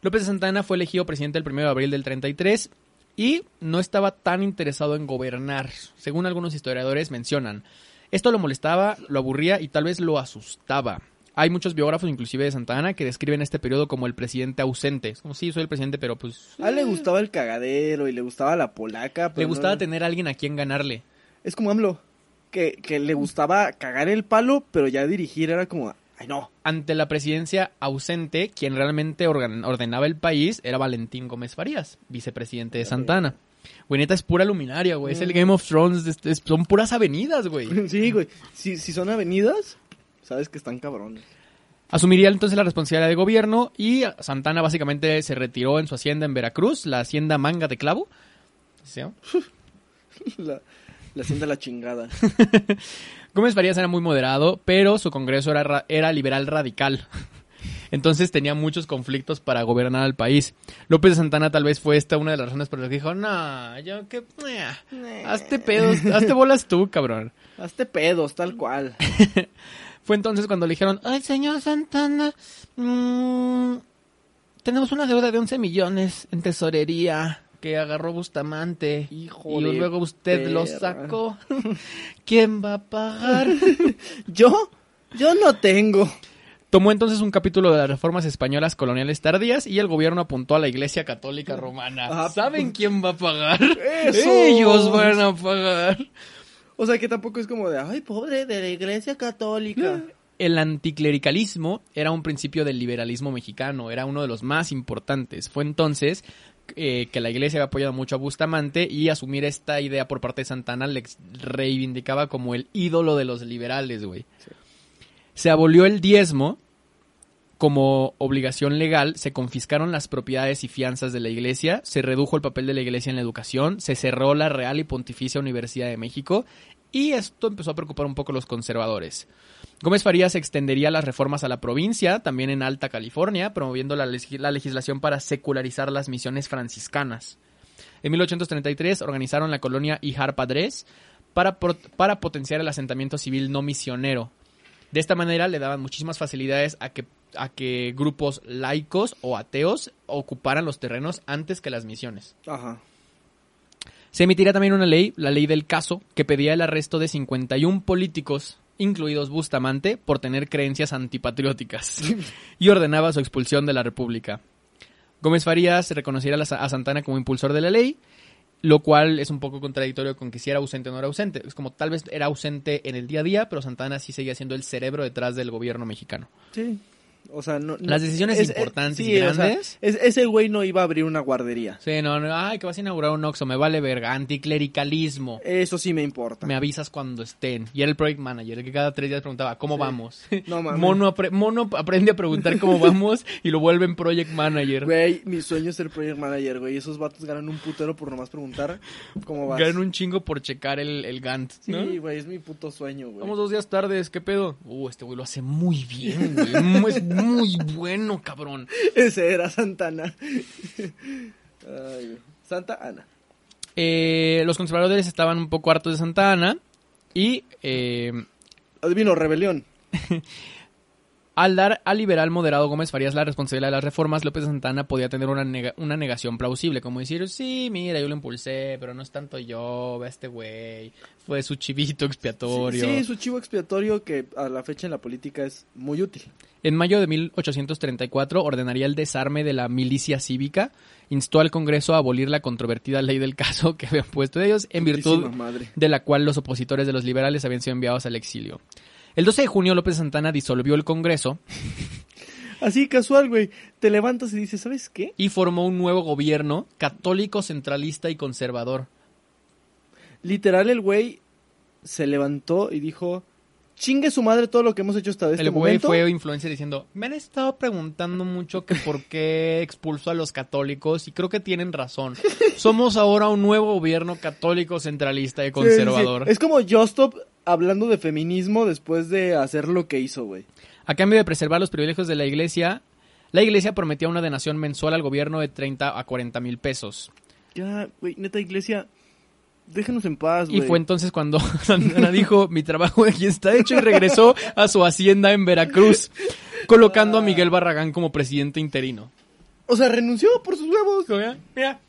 López de Santana fue elegido presidente el 1 de abril del 33 y no estaba tan interesado en gobernar, según algunos historiadores mencionan. Esto lo molestaba, lo aburría y tal vez lo asustaba. Hay muchos biógrafos, inclusive de Santa Ana, que describen este periodo como el presidente ausente. Es como, sí, soy el presidente, pero pues... A él le gustaba el cagadero y le gustaba la polaca. Le gustaba no- tener a alguien a quien ganarle. Es como AMLO, que, que le gustaba cagar el palo, pero ya dirigir era como, Ay, no. Ante la presidencia ausente, quien realmente ordenaba el país era Valentín Gómez Farías, vicepresidente de Santana. Güey, neta, es pura luminaria, güey. Es el Game of Thrones. es- es- son puras avenidas, güey. Sí, güey. Si, si son avenidas, sabes que están cabrones. Asumiría entonces la responsabilidad de gobierno y Santana básicamente se retiró en su hacienda en Veracruz, la hacienda Manga de Clavo. ¿Sí? La, la hacienda la chingada. Gómez Farías era muy moderado, pero su congreso era, ra- era liberal radical. Entonces tenía muchos conflictos para gobernar al país. López de Santana tal vez fue esta una de las razones por las que dijo, no, yo que... eh, hazte pedos, hazte bolas tú, cabrón. Hazte pedos, tal cual. Fue entonces cuando le dijeron, ay, señor Santana, mm, tenemos una deuda de 11 millones en tesorería que agarró Bustamante. Hijo y luego usted lo sacó. ¿Quién va a pagar? ¿Yo? Yo no tengo. Tomó entonces un capítulo de las reformas españolas coloniales tardías y el gobierno apuntó a la Iglesia Católica Romana. Ah, ¿Saben quién va a pagar? ¡Eso! Ellos van a pagar. O sea, que tampoco es como de, ay, pobre de la iglesia católica. El anticlericalismo era un principio del liberalismo mexicano, era uno de los más importantes. Fue entonces eh, que la iglesia había apoyado mucho a Bustamante y asumir esta idea por parte de Santana le reivindicaba como el ídolo de los liberales, güey. Se abolió el diezmo como obligación legal, se confiscaron las propiedades y fianzas de la iglesia, se redujo el papel de la iglesia en la educación, se cerró la Real y Pontificia Universidad de México y esto empezó a preocupar un poco a los conservadores. Gómez Farías extendería las reformas a la provincia, también en Alta California, promoviendo la, legi- la legislación para secularizar las misiones franciscanas. En 1833 organizaron la colonia Ijar Padres para, para potenciar el asentamiento civil no misionero. De esta manera le daban muchísimas facilidades a que, a que grupos laicos o ateos ocuparan los terrenos antes que las misiones. Ajá. Se emitirá también una ley, la ley del caso, que pedía el arresto de 51 políticos, incluidos Bustamante, por tener creencias antipatrióticas, y ordenaba su expulsión de la República. Gómez Farías reconociera a Santana como impulsor de la ley, lo cual es un poco contradictorio con que si era ausente o no era ausente. Es como tal vez era ausente en el día a día, pero Santana sí seguía siendo el cerebro detrás del gobierno mexicano. Sí. O sea, no, Las decisiones es- importantes sí, y o sea, grandes. es- ese güey no iba a abrir una guardería. Sí, no, no, ay, que vas a inaugurar un Oxxo, me vale verga, anticlericalismo. Eso sí me importa. Me avisas cuando estén. Y era el project manager, el que cada tres días preguntaba, ¿cómo vamos? No mames. Mono, apre- Mono aprende a preguntar cómo vamos y lo vuelven project manager. Güey, mi sueño es ser project manager, güey. Esos vatos ganan un putero por nomás preguntar cómo vas. Ganan un chingo por checar el, el Gantt, ¿no? Sí, güey, es mi puto sueño, güey. Vamos dos días tardes, ¿qué pedo? Uh, este güey lo hace muy bien, güey. Muy bueno, cabrón. Ese era Santana. Ay. Santa Ana. Eh, los conservadores estaban un poco hartos de Santa Ana y eh, Adivino, rebelión. Al dar al liberal moderado Gómez Farías la responsabilidad de las reformas, López Santana podía tener una, una negación plausible, como decir, sí, mira, yo lo impulsé, pero no es tanto yo, ve a este güey, fue su chivito expiatorio. Sí, su chivo expiatorio que a la fecha en la política es muy útil. En mayo de 1834 ordenaría el desarme de la milicia cívica, instó al Congreso a abolir la controvertida ley del caso que habían puesto ellos, en virtud madre. de la cual los opositores de los liberales habían sido enviados al exilio. El 12 de junio López Santana disolvió el Congreso Así casual, güey. Te levantas y dices, ¿sabes qué? y formó un nuevo gobierno católico, centralista y conservador. Literal, el güey se levantó y dijo, chingue su madre todo lo que hemos hecho hasta este el güey momento. fue influencer diciendo, me han estado preguntando mucho que por qué expulsó a los católicos y creo que tienen razón. Somos ahora un nuevo gobierno católico, centralista y Sí, sí, sí. conservador. Es como Justop hablando de feminismo después de hacer lo que hizo, güey. A cambio de preservar los privilegios de la iglesia, la iglesia prometía una donación mensual al gobierno de 30 a 40 mil pesos. Ya, güey, neta iglesia, déjenos en paz, Y güey. fue entonces cuando Santana dijo, mi trabajo aquí está hecho y regresó a su hacienda en Veracruz, colocando a Miguel Barragán como presidente interino. O sea, renunció por sus huevos. Mira, mira.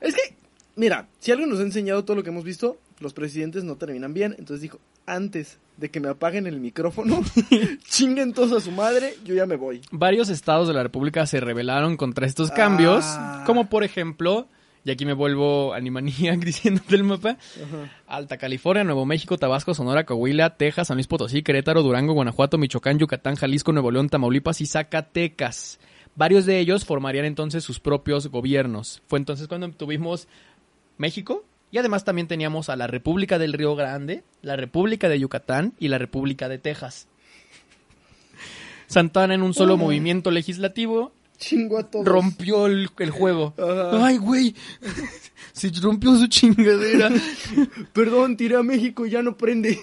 Es que, mira, si algo nos ha enseñado todo lo que hemos visto, los presidentes no terminan bien. Entonces dijo, antes de que me apaguen el micrófono, chinguen todos a su madre, yo ya me voy. Varios estados de la República se rebelaron contra estos cambios, Ah. como por ejemplo Y aquí me vuelvo animanía diciendo del mapa. Ajá. Alta California, Nuevo México, Tabasco, Sonora, Coahuila, Texas, San Luis Potosí, Querétaro, Durango, Guanajuato, Michoacán, Yucatán, Jalisco, Nuevo León, Tamaulipas y Zacatecas. Varios de ellos formarían entonces sus propios gobiernos. Fue entonces cuando tuvimos México y además también teníamos a la República del Río Grande, la República de Yucatán y la República de Texas. Santana en un solo movimiento legislativo Chingo a todos. rompió el, el juego. Ay, güey. Se rompió su chingadera. Perdón, tiré a México y ya no prende.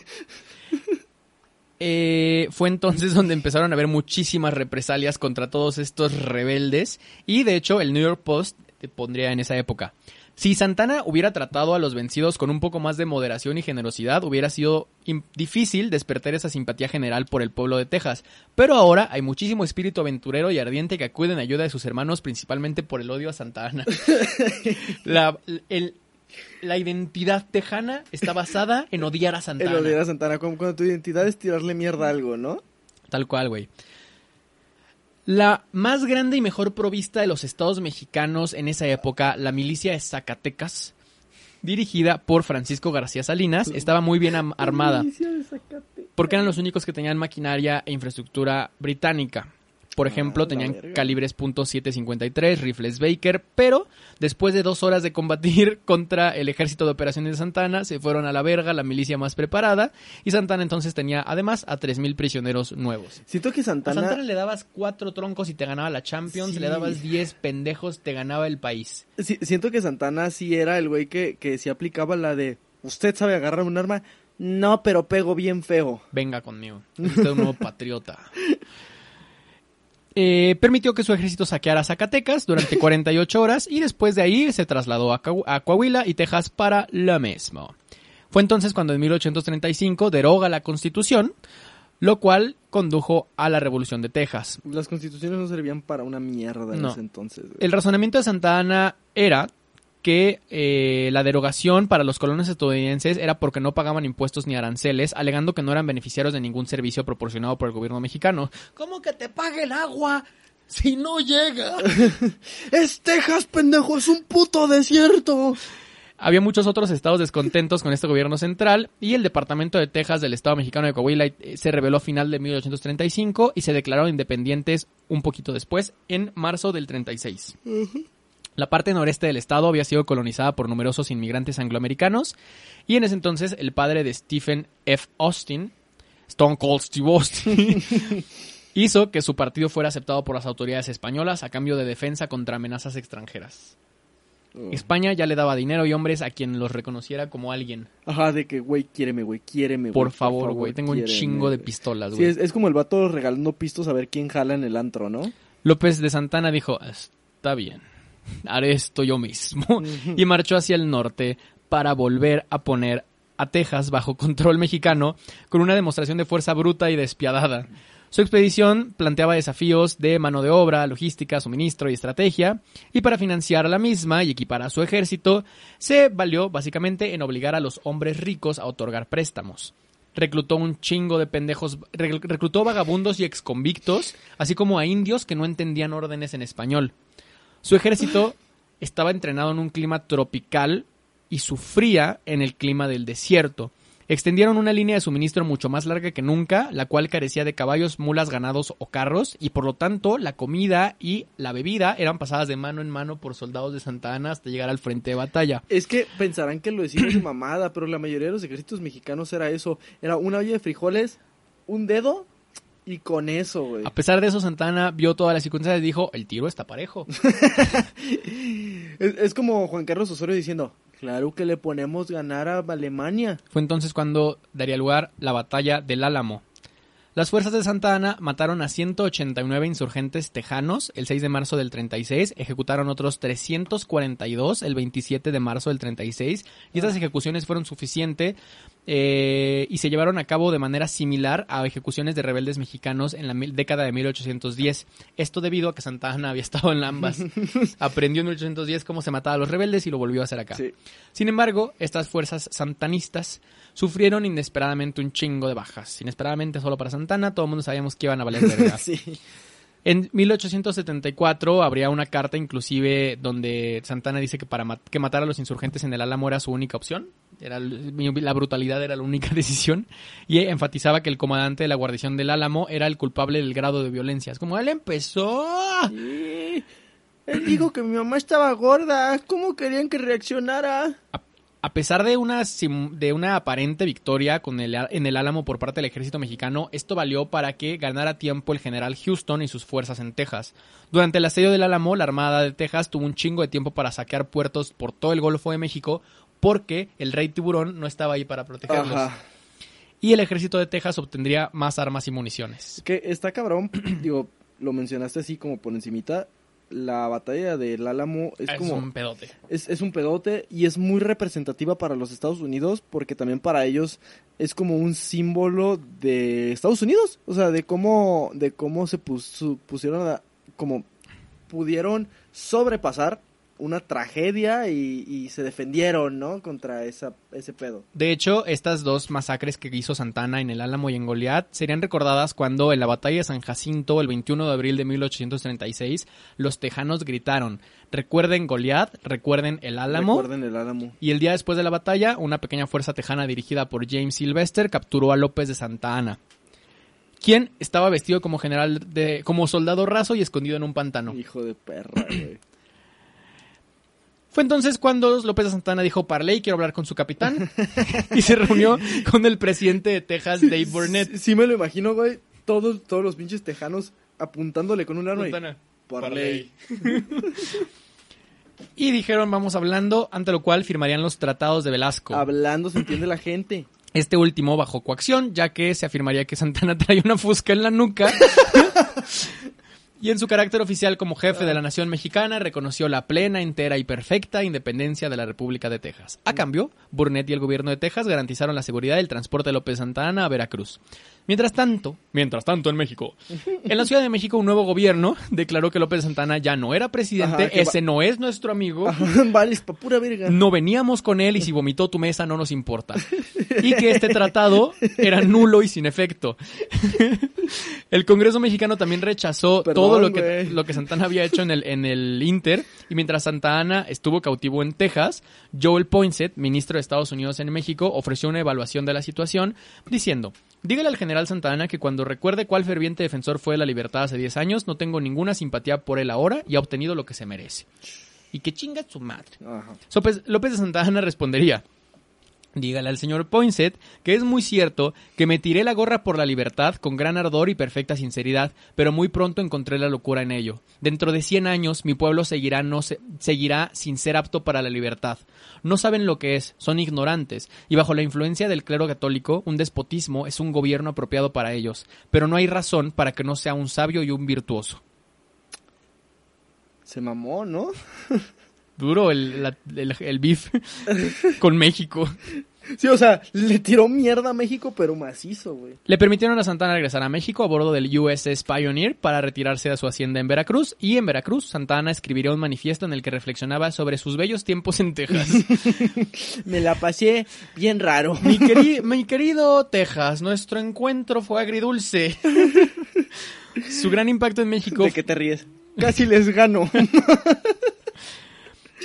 Eh, fue entonces donde empezaron a haber muchísimas represalias contra todos estos rebeldes y de hecho el New York Post te pondría en esa época. Si Santana hubiera tratado a los vencidos con un poco más de moderación y generosidad, hubiera sido difícil despertar esa simpatía general por el pueblo de Texas. Pero ahora hay muchísimo espíritu aventurero y ardiente que acude en ayuda de sus hermanos, principalmente por el odio a Santana. la, el- la identidad tejana está basada en odiar a Santana. odiar a Santana, como cuando tu identidad es tirarle mierda a algo, ¿no? Tal cual, güey. La más grande y mejor provista de los estados mexicanos en esa época, la milicia de Zacatecas, dirigida por Francisco García Salinas, estaba muy bien armada, porque eran los únicos que tenían maquinaria e infraestructura británica. Por ejemplo, Ah, tenían verga. calibres .753, rifles Baker, pero después de dos horas de combatir contra el ejército de operaciones de Santana, se fueron a la verga la milicia más preparada, y Santana entonces tenía además a 3.000 prisioneros nuevos. Siento que A Santana... Santana le dabas cuatro troncos y te ganaba la Champions, Sí. le dabas diez pendejos, te ganaba el país. Sí, siento que Santana sí era el güey que, que sí aplicaba la de... ¿Usted sabe agarrar un arma? No, pero pego bien feo. Venga conmigo, es usted un nuevo patriota. Eh, permitió que su ejército saqueara Zacatecas durante 48 horas y después de ahí se trasladó a, Coahu- a Coahuila y Texas para lo mismo. Fue entonces cuando en 1835 deroga la constitución, lo cual condujo a la revolución de Texas. Las constituciones no servían para una mierda en No. ese entonces. güey. El razonamiento de Santa Ana era que eh, la derogación para los colonos estadounidenses era porque no pagaban impuestos ni aranceles, alegando que no eran beneficiarios de ningún servicio proporcionado por el gobierno mexicano. ¿Cómo que te pague el agua si no llega? ¡Es Texas, pendejo! ¡Es un puto desierto! Había muchos otros estados descontentos con este gobierno central y el departamento de Texas del estado mexicano de Coahuila eh, se reveló a final de 1835 y se declararon independientes un poquito después, en marzo del 36. La parte noreste del estado había sido colonizada por numerosos inmigrantes angloamericanos y en ese entonces el padre de Stephen F. Austin, Stone Cold Steve Austin, hizo que su partido fuera aceptado por las autoridades españolas a cambio de defensa contra amenazas extranjeras. Oh. España ya le daba dinero y hombres a quien los reconociera como alguien. Ajá, de que, güey, quiéreme, güey, quiéreme, güey. Por favor, güey, tengo un chingo de güey. pistolas, Sí, güey. es, es como el vato regalando pistos a ver quién jala en el antro, ¿no? López de Santana dijo, está bien, haré esto yo mismo. y marchó hacia el norte para volver a poner a Texas bajo control mexicano con una demostración de fuerza bruta y despiadada. Su expedición planteaba desafíos de mano de obra, logística, suministro y estrategia, y para financiar la misma y equipar a su ejército, se valió básicamente en obligar a los hombres ricos a otorgar préstamos. Reclutó un chingo de pendejos, re- reclutó vagabundos y exconvictos, así como a indios que no entendían órdenes en español. Su ejército estaba entrenado en un clima tropical y sufría en el clima del desierto. Extendieron una línea de suministro mucho más larga que nunca, la cual carecía de caballos, mulas, ganados o carros, y por lo tanto la comida y la bebida eran pasadas de mano en mano por soldados de Santa Ana hasta llegar al frente de batalla. Es que pensarán que lo decimos de mamada, pero la mayoría de los ejércitos mexicanos era eso. Era una olla de frijoles, un dedo y con eso, güey. A pesar de eso, Santana vio todas las circunstancias y dijo, el tiro está parejo. Es, es como Juan Carlos Osorio diciendo, claro que le ponemos ganar a Alemania. Fue entonces cuando daría lugar la batalla del Álamo. Las fuerzas de Santa Ana mataron a 189 insurgentes tejanos el 6 de marzo del 36, ejecutaron otros 342 el 27 de marzo del 36 y estas ejecuciones fueron suficientes eh, y se llevaron a cabo de manera similar a ejecuciones de rebeldes mexicanos en la década de 1810. Esto debido a que Santa Ana había estado en ambas. Aprendió en 1810 cómo se mataba a los rebeldes y lo volvió a hacer acá. Sí. Sin embargo, estas fuerzas santanistas sufrieron inesperadamente un chingo de bajas. Inesperadamente solo para Santana, todo el mundo sabíamos que iban a valer verga. sí. En 1874 habría una carta inclusive donde Santana dice que para mat- que matar a los insurgentes en el Álamo era su única opción, era la brutalidad era la única decisión y enfatizaba que el comandante de la guarnición del Álamo era el culpable del grado de violencia. Es como él empezó. Sí. Él dijo que mi mamá estaba gorda. ¿Cómo querían que reaccionara? A pesar de una, de una aparente victoria con el, en el Álamo por parte del ejército mexicano, esto valió para que ganara tiempo el general Houston y sus fuerzas en Texas. Durante el asedio del Álamo, la Armada de Texas tuvo un chingo de tiempo para saquear puertos por todo el Golfo de México porque el rey tiburón no estaba ahí para protegerlos. Ajá. Y el ejército de Texas obtendría más armas y municiones. Que está cabrón, digo, lo mencionaste así como por encimita. La batalla del Álamo es, Es como un pedote. es, es un pedote y es muy representativa para los Estados Unidos porque también para ellos es como un símbolo de Estados Unidos, o sea, de cómo de cómo se puso- pusieron a, como pudieron sobrepasar una tragedia y, y se defendieron, ¿no? Contra esa, ese pedo. De hecho, estas dos masacres que hizo Santana en el Álamo y en Goliat serían recordadas cuando en la batalla de San Jacinto, el 21 de abril de 1836, los tejanos gritaron, recuerden Goliat, recuerden el Álamo. Recuerden el Álamo. Y el día después de la batalla, una pequeña fuerza tejana dirigida por James Sylvester capturó a López de Santa Ana, quien estaba vestido como general de, como soldado raso y escondido en un pantano. Hijo de perra, güey. Fue entonces cuando López de Santana dijo, Parley, quiero hablar con su capitán. y se reunió con el presidente de Texas, Dave Burnett. Sí, sí me lo imagino, güey. Todos, todos los pinches tejanos apuntándole con un arma y... Parley. Y dijeron, vamos hablando, ante lo cual firmarían los tratados de Velasco. Hablando se entiende la gente. Este último bajo coacción, ya que se afirmaría que Santana traía una fusca en la nuca. Y en su carácter oficial como jefe de la nación mexicana, reconoció la plena, entera y perfecta independencia de la República de Texas. A cambio, Burnett y el gobierno de Texas garantizaron la seguridad del transporte de López Santa Ana a Veracruz. Mientras tanto, mientras tanto en México, en la Ciudad de México un nuevo gobierno declaró que López Santana ya no era presidente, Ajá, ese no es nuestro amigo. vale, es pa' pura verga. No veníamos con él y si vomitó tu mesa no nos importa. Y que este tratado era nulo y sin efecto. El Congreso mexicano también rechazó Perdón, todo lo que, lo que Santana había hecho en el, en el Inter. Y mientras Santa Ana estuvo cautivo en Texas, Joel Poinsett, ministro de Estados Unidos en México, ofreció una evaluación de la situación diciendo... Dígale al general Santa Ana que cuando recuerde cuál ferviente defensor fue de la libertad hace 10 años, no tengo ninguna simpatía por él ahora y ha obtenido lo que se merece. Y que chinga su madre. Sopes- López de Santa Ana respondería. Dígale al señor Poinsett que es muy cierto que me tiré la gorra por la libertad con gran ardor y perfecta sinceridad, pero muy pronto encontré la locura en ello. Dentro de 100 años mi pueblo seguirá, no se- seguirá sin ser apto para la libertad. No saben lo que es, son ignorantes, y bajo la influencia del clero católico, un despotismo es un gobierno apropiado para ellos, pero no hay razón para que no sea un sabio y un virtuoso. Se mamó, ¿no? Duro el, la- el, el beef con México. Sí, o sea, le tiró mierda a México, pero macizo, güey. Le permitieron a Santana regresar a México a bordo del USS Pioneer para retirarse de su hacienda en Veracruz y en Veracruz Santana escribiría un manifiesto en el que reflexionaba sobre sus bellos tiempos en Texas. Me la pasé bien raro. mi, queri- mi querido Texas, nuestro encuentro fue agridulce. su gran impacto en México, ¿De qué te ríes? Casi les gano.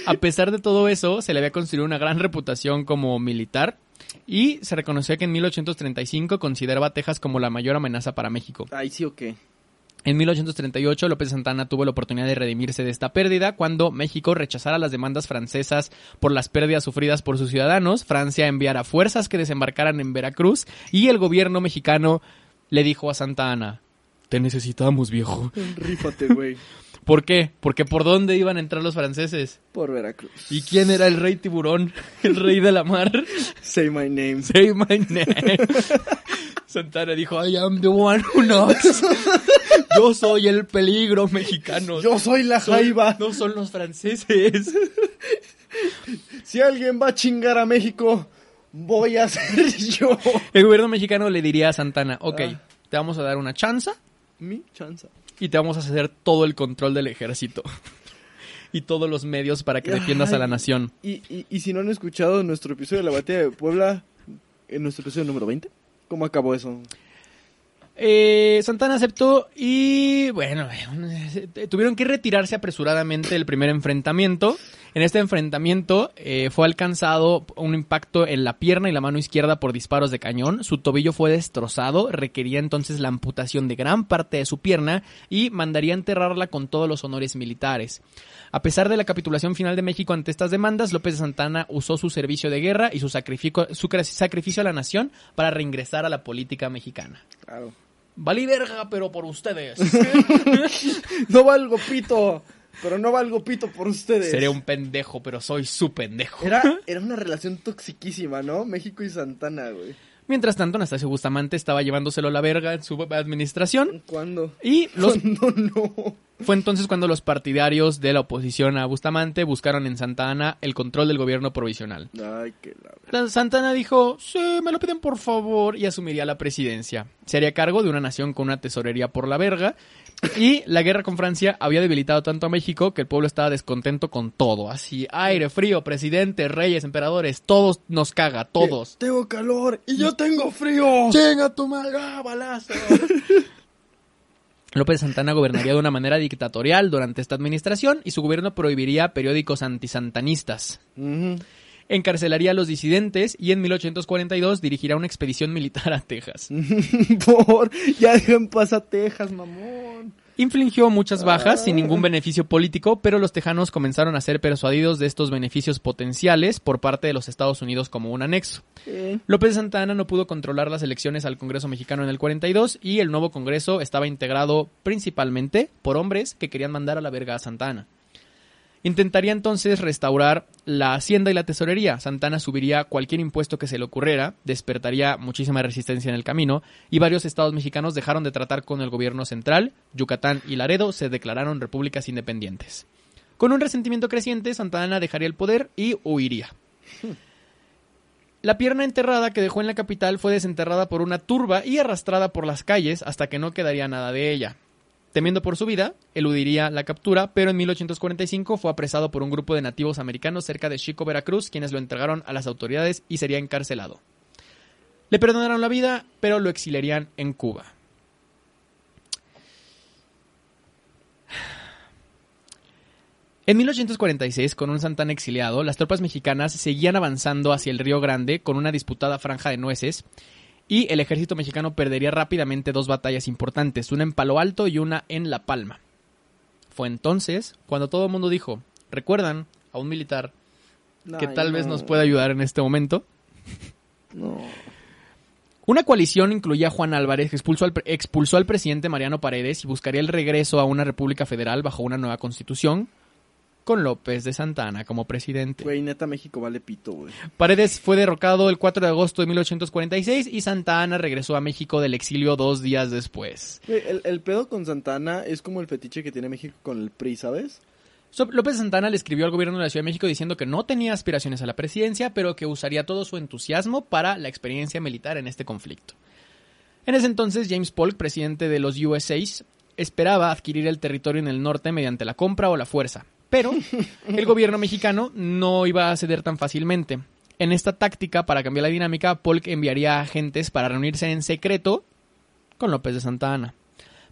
a pesar de todo eso, se le había construido una gran reputación como militar y se reconoció que en 1835 consideraba a Texas como la mayor amenaza para México. Ay, sí o qué. En 1838, López Santana tuvo la oportunidad de redimirse de esta pérdida cuando México rechazara las demandas francesas por las pérdidas sufridas por sus ciudadanos, Francia enviara fuerzas que desembarcaran en Veracruz y el gobierno mexicano le dijo a Santa Ana, te necesitamos, viejo. Rífate, güey. ¿Por qué? Porque por dónde iban a entrar los franceses. Por Veracruz. ¿Y quién era el rey tiburón? El rey de la mar. Say my name. Say my name. Santana dijo, I am the one who knocks. Yo soy el peligro mexicano. Yo soy la jaiba. No son los franceses. Si alguien va a chingar a México, voy a ser yo. El gobierno mexicano le diría a Santana, ok, Ah. te vamos a dar una chanza Mi chanza. Y te vamos a ceder todo el control del ejército. y todos los medios para que defiendas a la nación. Y, y, y si no han escuchado nuestro episodio de la batalla de Puebla, en nuestro episodio número 20, ¿cómo acabó eso? Eh, Santana aceptó y bueno, eh, tuvieron que retirarse apresuradamente del primer enfrentamiento. En este enfrentamiento eh, fue alcanzado un impacto en la pierna y la mano izquierda por disparos de cañón. Su tobillo fue destrozado, requería entonces la amputación de gran parte de su pierna y mandaría enterrarla con todos los honores militares. A pesar de la capitulación final de México ante estas demandas, López de Santana usó su servicio de guerra y su sacrificio, su sacrificio a la nación para reingresar a la política mexicana. Claro. Valí verga, pero por ustedes. no valgo pito. Pero no valgo pito por ustedes. Seré un pendejo, pero soy su pendejo. Era, era una relación toxiquísima, ¿no? México y Santana, güey. Mientras tanto, Anastasio Bustamante estaba llevándoselo a la verga en su administración. ¿Cuándo? Y los... ¿Cuándo no? Fue entonces cuando los partidarios de la oposición a Bustamante buscaron en Santa Ana el control del gobierno provisional. Ay, qué la... Santa Ana dijo, sí, me lo piden por favor, y asumiría la presidencia. Se haría cargo de una nación con una tesorería por la verga, y la guerra con Francia había debilitado tanto a México que el pueblo estaba descontento con todo. Así, aire, frío, presidente, reyes, emperadores, todos nos caga, todos. Tengo calor y yo tengo frío. Chinga tu madre, balazo. López Santana gobernaría de una manera dictatorial durante esta administración y su gobierno prohibiría periódicos antisantanistas. Encarcelaría a los disidentes y en 1842 dirigirá una expedición militar a Texas. Por, ya dejen pasar Texas, mamón. Infligió muchas bajas sin ningún beneficio político, pero los tejanos comenzaron a ser persuadidos de estos beneficios potenciales por parte de los Estados Unidos como un anexo. López Santana no pudo controlar las elecciones al Congreso mexicano en el 42 y el nuevo Congreso estaba integrado principalmente por hombres que querían mandar a la verga a Santana. Intentaría entonces restaurar la hacienda y la tesorería. Santana subiría cualquier impuesto que se le ocurriera, despertaría muchísima resistencia en el camino y varios estados mexicanos dejaron de tratar con el gobierno central. Yucatán y Laredo se declararon repúblicas independientes. Con un resentimiento creciente, Santana dejaría el poder y huiría. La pierna enterrada que dejó en la capital fue desenterrada por una turba y arrastrada por las calles hasta que no quedaría nada de ella. Temiendo por su vida, eludiría la captura, pero en 1845 fue apresado por un grupo de nativos americanos cerca de Chico, Veracruz, quienes lo entregaron a las autoridades y sería encarcelado. Le perdonaron la vida, pero lo exiliarían en Cuba. En 1846, con un Santana exiliado, las tropas mexicanas seguían avanzando hacia el Río Grande con una disputada franja de nueces y el ejército mexicano perdería rápidamente dos batallas importantes, una en Palo Alto y una en La Palma. Fue entonces cuando todo el mundo dijo, ¿recuerdan a un militar que tal vez nos pueda ayudar en este momento? No. Una coalición incluía a Juan Álvarez, que expulsó al, expulsó al presidente Mariano Paredes y buscaría el regreso a una república federal bajo una nueva constitución, con López de Santana como presidente. Güey, neta, México vale pito, güey. Paredes fue derrocado el 4 de agosto de 1846 y Santa Ana regresó a México del exilio dos días después. el, el, pedo con Santana es como el fetiche que tiene México con el PRI, ¿sabes? López Santana le escribió al gobierno de la Ciudad de México diciendo que no tenía aspiraciones a la presidencia, pero que usaría todo su entusiasmo para la experiencia militar en este conflicto. En ese entonces, James Polk, presidente de los USAs, esperaba adquirir el territorio en el norte mediante la compra o la fuerza. Pero el gobierno mexicano no iba a ceder tan fácilmente. En esta táctica, para cambiar la dinámica, Polk enviaría agentes para reunirse en secreto con López de Santa Ana.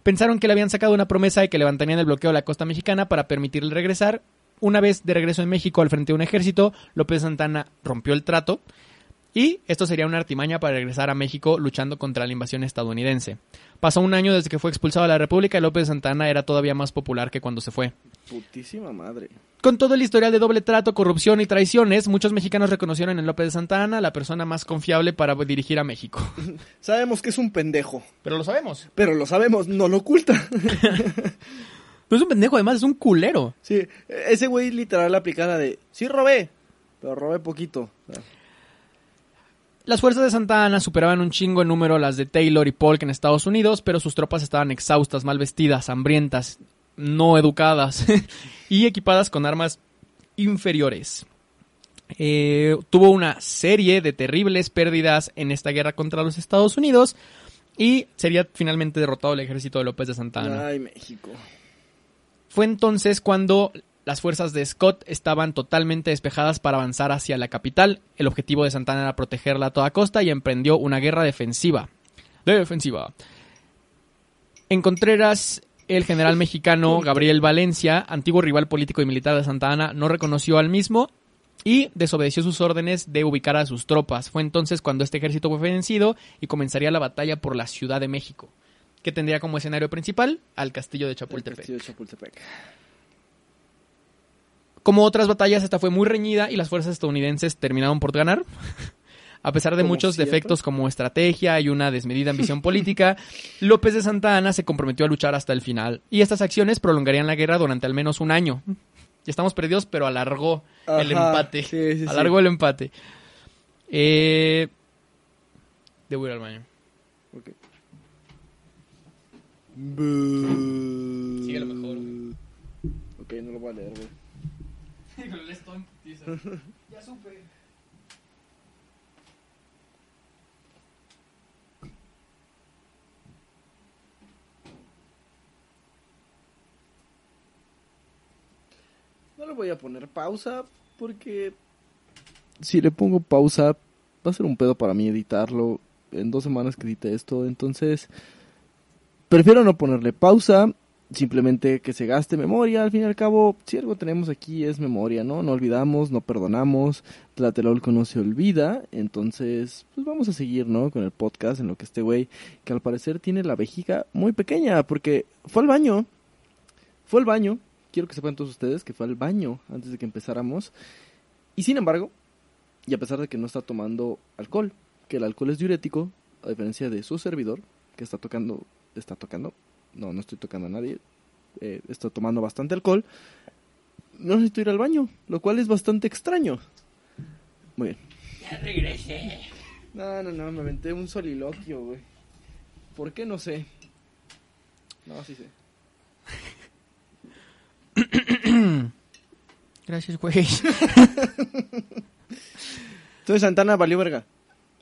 Pensaron que le habían sacado una promesa de que levantarían el bloqueo de la costa mexicana para permitirle regresar. Una vez de regreso en México al frente de un ejército, López de Santa Ana rompió el trato y esto sería una artimaña para regresar a México luchando contra la invasión estadounidense. Pasó un año desde que fue expulsado de la República y López Santana era todavía más popular que cuando se fue. Putísima madre. Con todo el historial de doble trato, corrupción y traiciones, muchos mexicanos reconocieron en López de Santana la persona más confiable para dirigir a México. Sabemos que es un pendejo. Pero lo sabemos. Pero lo sabemos, no lo oculta. no es un pendejo, además es un culero. Sí, ese güey literal la aplicada de, sí robé, pero robé poquito. Las fuerzas de Santa Ana superaban un chingo en número las de Taylor y Polk en Estados Unidos, pero sus tropas estaban exhaustas, mal vestidas, hambrientas, no educadas y equipadas con armas inferiores. Eh, tuvo una serie de terribles pérdidas en esta guerra contra los Estados Unidos y sería finalmente derrotado el ejército de López de Santa Ana. Ay, México. Fue entonces cuando las fuerzas de Scott estaban totalmente despejadas para avanzar hacia la capital. El objetivo de Santana era protegerla a toda costa y emprendió una guerra defensiva. Defensiva. En Contreras, el general mexicano Gabriel Valencia, antiguo rival político y militar de Santa Ana, no reconoció al mismo y desobedeció sus órdenes de ubicar a sus tropas. Fue entonces cuando este ejército fue vencido y comenzaría la batalla por la Ciudad de México, que tendría como escenario principal al castillo de Chapultepec. El castillo de Chapultepec. Como otras batallas, esta fue muy reñida y las fuerzas estadounidenses terminaron por ganar. A pesar de muchos defectos como estrategia y una desmedida ambición política, López de Santa Ana se comprometió a luchar hasta el final. Y estas acciones prolongarían la guerra durante al menos un año. Ya estamos perdidos, pero alargó el empate. sí, sí, sí. alargó el empate. Eh, Debo ir al baño. Ok. Sigue lo mejor. Ok, no lo voy a leer, güey. ya supe. No le voy a poner pausa porque si le pongo pausa va a ser un pedo para mí editarlo. En dos semanas que edite esto, entonces prefiero no ponerle pausa, simplemente que se gaste memoria. Al fin y al cabo, si algo tenemos aquí es memoria, ¿no? No olvidamos, no perdonamos. Tlatelolco no se olvida, entonces pues vamos a seguir, ¿no? Con el podcast en lo que este güey, que al parecer tiene la vejiga muy pequeña porque fue al baño, fue al baño quiero que sepan todos ustedes que fue al baño antes de que empezáramos. Y sin embargo, y a pesar de que no está tomando alcohol, que el alcohol es diurético, a diferencia de su servidor, que está tocando, está tocando, no, no estoy tocando a nadie, eh, está tomando bastante alcohol, no necesito ir al baño, lo cual es bastante extraño. Muy bien. Ya regresé. No, no, no, me aventé un soliloquio, güey. ¿Por qué? No sé. No, sí sé. Gracias, güey. Entonces Santana valió verga.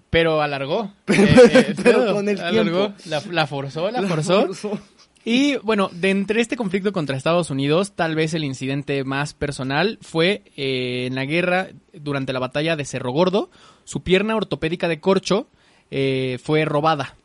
Pero alargó. Pero- Eh, eh, pero con el Alargó. tiempo. La, la forzó, la forzó. Y bueno, de entre este conflicto contra Estados Unidos, tal vez el incidente más personal fue eh, en la guerra durante la batalla de Cerro Gordo. Su pierna ortopédica de corcho eh, fue robada.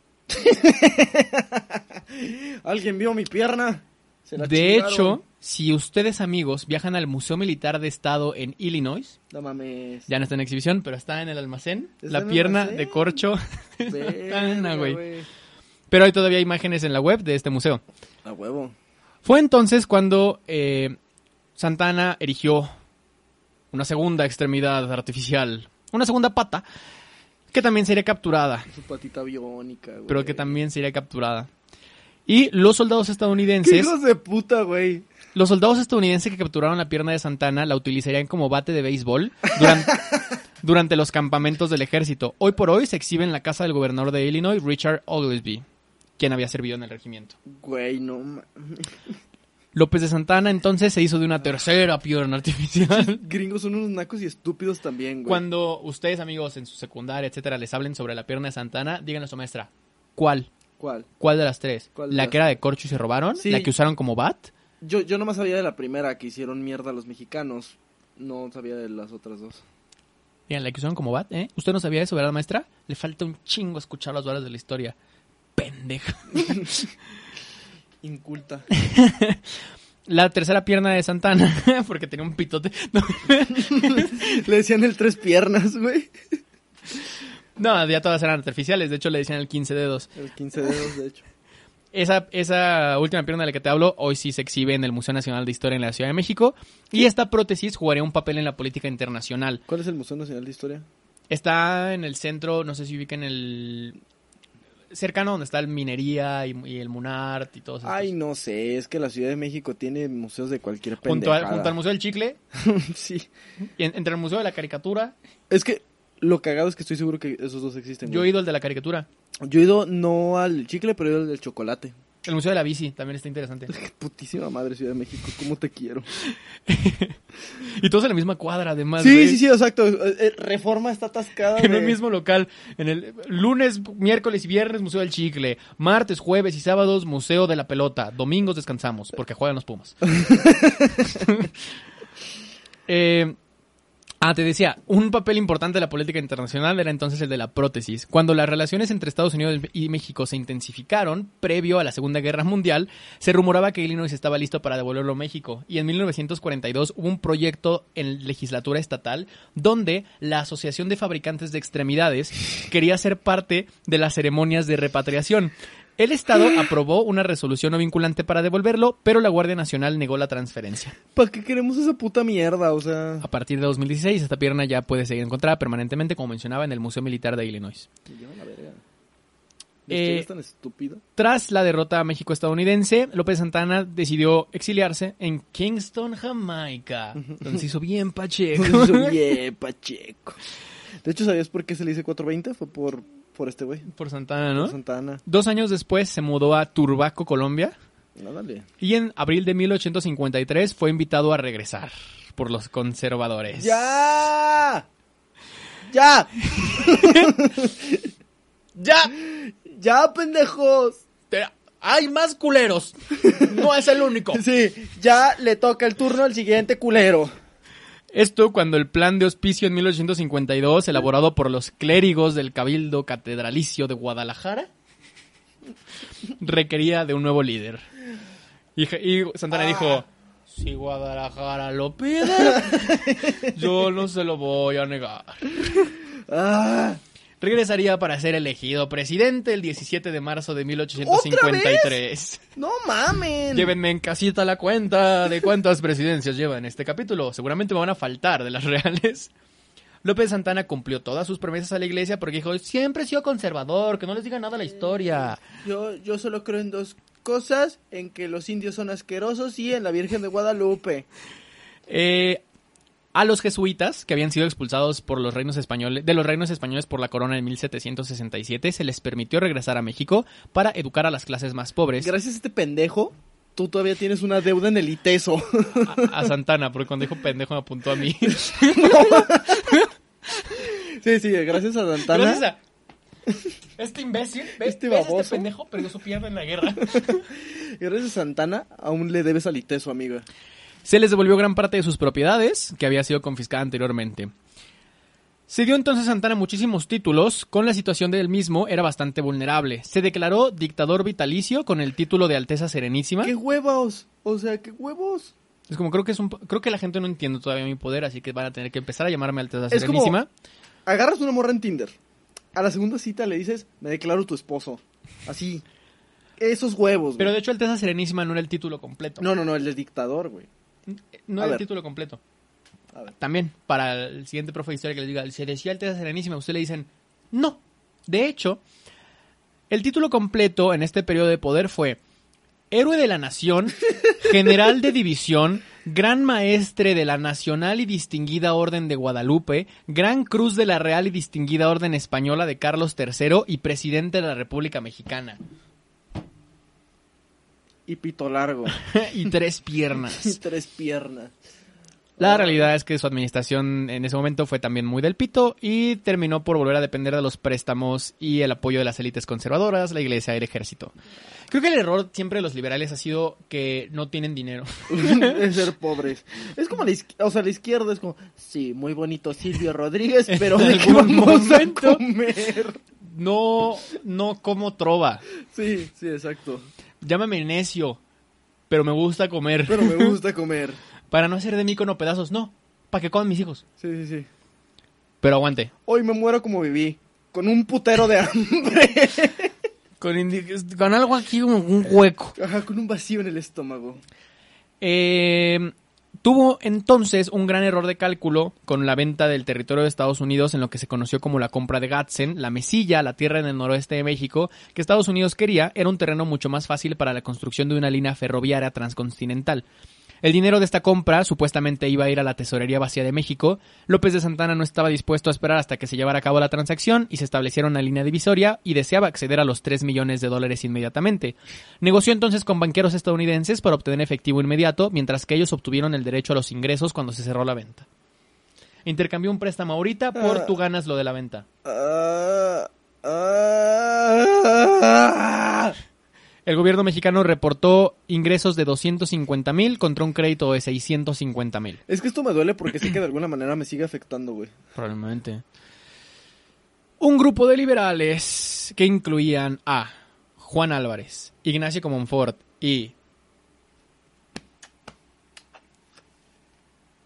¿Alguien vio mi pierna? Se la De chingaron. hecho, si ustedes amigos viajan al Museo Militar de Estado en Illinois, No mames. ya no está en exhibición, pero está en el almacén, ¿Está la pierna almacén? de corcho. Verga, güey. Pero hay todavía imágenes en la web de este museo. A huevo. Fue entonces cuando eh, Santana erigió una segunda extremidad artificial, una segunda pata, que también sería capturada, Su patita biónica, güey. pero que también sería capturada. Y los soldados ¡Qué estadounidenses, hijos de puta, güey! Los soldados estadounidenses que capturaron la pierna de Santana la utilizarían como bate de béisbol durante, durante los campamentos del ejército. Hoy por hoy se exhibe en la casa del gobernador de Illinois, Richard Oglesby, quien había servido en el regimiento. Güey, no mames. López de Santana entonces se hizo de una tercera pierna artificial. Gringos son unos nacos y estúpidos también, güey. Cuando ustedes, amigos, en su secundaria, etcétera, les hablen sobre la pierna de Santana, díganle a su maestra, ¿cuál? ¿Cuál? ¿Cuál de las tres? ¿Cuál de ¿La las- que era de corcho y se robaron? Sí. ¿La que usaron como bat? Yo, yo nomás sabía de la primera que hicieron mierda a los mexicanos. No sabía de las otras dos. Bien, la que usaron como bat, ¿eh? ¿Usted no sabía eso, verdad, maestra? Le falta un chingo escuchar las horas de la historia. Pendeja. Inculta. La tercera pierna de Santana, porque tenía un pitote. No, Le decían el tres piernas, güey. no, ya todas eran artificiales. De hecho, le decían el 15 dedos. El 15 dedos, de hecho. Esa, esa última pierna de la que te hablo hoy sí se exhibe en el Museo Nacional de Historia en la Ciudad de México. Y esta prótesis jugaría un papel en la política internacional. ¿Cuál es el Museo Nacional de Historia? Está en el centro, no sé si ubica en el... Cercano donde está el Minería y, y el Munart y todos estos. Ay, no sé, es que la Ciudad de México tiene museos de cualquier junto, pendejada. junto al Museo del Chicle, sí. y en- entre el Museo de la Caricatura. Es que lo cagado es que estoy seguro que esos dos existen. Yo he güey. ido al de la Caricatura. Yo he ido no al chicle, pero he ido al del chocolate. El Museo de la Bici también está interesante. Putísima madre Ciudad de México, cómo te quiero. Y todos en la misma cuadra, además. sí, güey. sí, sí, exacto. Eh, eh, Reforma está atascada. En el mismo local. En el lunes, miércoles y viernes, Museo del Chicle. Martes, jueves y sábados, Museo de la Pelota. Domingos descansamos, porque juegan los Pumas. Eh, Ah, te decía, un papel importante de la política internacional era entonces el de la prótesis. Cuando las relaciones entre Estados Unidos y México se intensificaron, previo a la Segunda Guerra Mundial, se rumoraba que Illinois estaba listo para devolverlo a México. Y en 1942 hubo un proyecto en legislatura estatal donde la Asociación de Fabricantes de Extremidades quería ser parte de las ceremonias de repatriación. El Estado aprobó una resolución no vinculante para devolverlo, pero la Guardia Nacional negó la transferencia. ¿Para qué queremos esa puta mierda? O sea. A partir de 2016, esta pierna ya puede seguir encontrada permanentemente, como mencionaba, en el Museo Militar de Illinois. la verga. Eh, es tan estúpido? Tras la derrota México-estadounidense, López Santana decidió exiliarse en Kingston, Jamaica, donde se hizo bien Pacheco. Se hizo bien Pacheco. De hecho, ¿sabías por qué se le dice 420? Fue por por este güey. Por Santana, ¿no? Por Santana. Dos años después se mudó a Turbaco, Colombia. No, dale. Y en abril de 1853 fue invitado a regresar por los conservadores. ¡Ya! ¡Ya! ¡Ya! ¡Ya, pendejos! Hay más culeros. No es el único. Sí, ya le toca el turno al siguiente culero. Esto cuando el plan de hospicio en 1852, elaborado por los clérigos del Cabildo Catedralicio de Guadalajara, requería de un nuevo líder. Y, Santana ah. dijo, si Guadalajara lo pide, yo no se lo voy a negar. Ah regresaría para ser elegido presidente el 17 de marzo de 1853. No mamen. Llévenme en casita la cuenta de cuántas presidencias lleva en este capítulo. Seguramente me van a faltar de las reales. López Santana cumplió todas sus promesas a la iglesia porque dijo, siempre he sido conservador, que no les diga nada la historia. Yo, yo solo creo en dos cosas, en que los indios son asquerosos y en la Virgen de Guadalupe. Eh, a los jesuitas, que habían sido expulsados por los reinos españoles, de los reinos españoles por la corona en 1767, se les permitió regresar a México para educar a las clases más pobres. Gracias a este pendejo, tú todavía tienes una deuda en el ITESO. A, Santana, porque cuando dijo pendejo me apuntó a mí. sí, sí, gracias a Santana. Gracias a este imbécil, ¿ves? este baboso. este pendejo perdió su pierna en la guerra. gracias a Santana, aún le debes al ITESO, amiga. Se les devolvió gran parte de sus propiedades, que había sido confiscada anteriormente. Se dio entonces a Santana muchísimos títulos, con la situación del mismo era bastante vulnerable. Se declaró dictador vitalicio con el título de Alteza Serenísima. ¡Qué huevos! O sea, ¿qué huevos? Es como creo que es un creo que la gente no entiende todavía mi poder, así que van a tener que empezar a llamarme Alteza Serenísima. agarras una morra en Tinder. A la segunda cita le dices, "Me declaro tu esposo." Así. Esos huevos. Pero de hecho Alteza Serenísima no era el título completo. No, no, no, el de dictador, güey. No era el título completo. También, para el siguiente profe de historia que les diga, se decía Alteza Serenísima, usted le dicen, no. De hecho, el título completo en este periodo de poder fue Héroe de la Nación, General de División, Gran Maestre de la Nacional y Distinguida Orden de Guadalupe, Gran Cruz de la Real y Distinguida Orden Española de Carlos III y Presidente de la República Mexicana y pito largo. y tres piernas. y tres piernas. La realidad es que su administración en ese momento fue también muy del pito y terminó por volver a depender de los préstamos y el apoyo de las élites conservadoras, la iglesia y el ejército. Creo que el error siempre de los liberales ha sido que no tienen dinero. es ser pobres. Es como la, o sea, la izquierda es como, sí, muy bonito Silvio Rodríguez, pero ¿de qué vamos a comer? No, no como trova. Sí, sí, exacto. Llámame necio, pero me gusta comer. Pero me gusta comer. para no hacer de mí cono pedazos, no. Para que coman mis hijos. Sí, sí, sí. Pero aguante. Hoy me muero como viví. Con un putero de hambre. con, con algo aquí como un hueco. Ajá, con un vacío en el estómago. Eh, Tuvo entonces un gran error de cálculo con la venta del territorio de Estados Unidos en lo que se conoció como la compra de Gadsden, la mesilla, la tierra en el noroeste de México, que Estados Unidos quería, era un terreno mucho más fácil para la construcción de una línea ferroviaria transcontinental. El dinero de esta compra supuestamente iba a ir a la Tesorería Vacía de México. López de Santana no estaba dispuesto a esperar hasta que se llevara a cabo la transacción y se estableciera una línea divisoria y deseaba acceder a los 3 millones de dólares inmediatamente. Negoció entonces con banqueros estadounidenses para obtener efectivo inmediato, mientras que ellos obtuvieron el derecho a los ingresos cuando se cerró la venta. Intercambió un préstamo ahorita por ah. tú ganas lo de la venta. El gobierno mexicano reportó ingresos de 250 mil contra un crédito de 650 mil. Es que esto me duele porque sé que de alguna manera me sigue afectando, güey. Probablemente. Un grupo de liberales que incluían a Juan Álvarez, Ignacio Comonfort y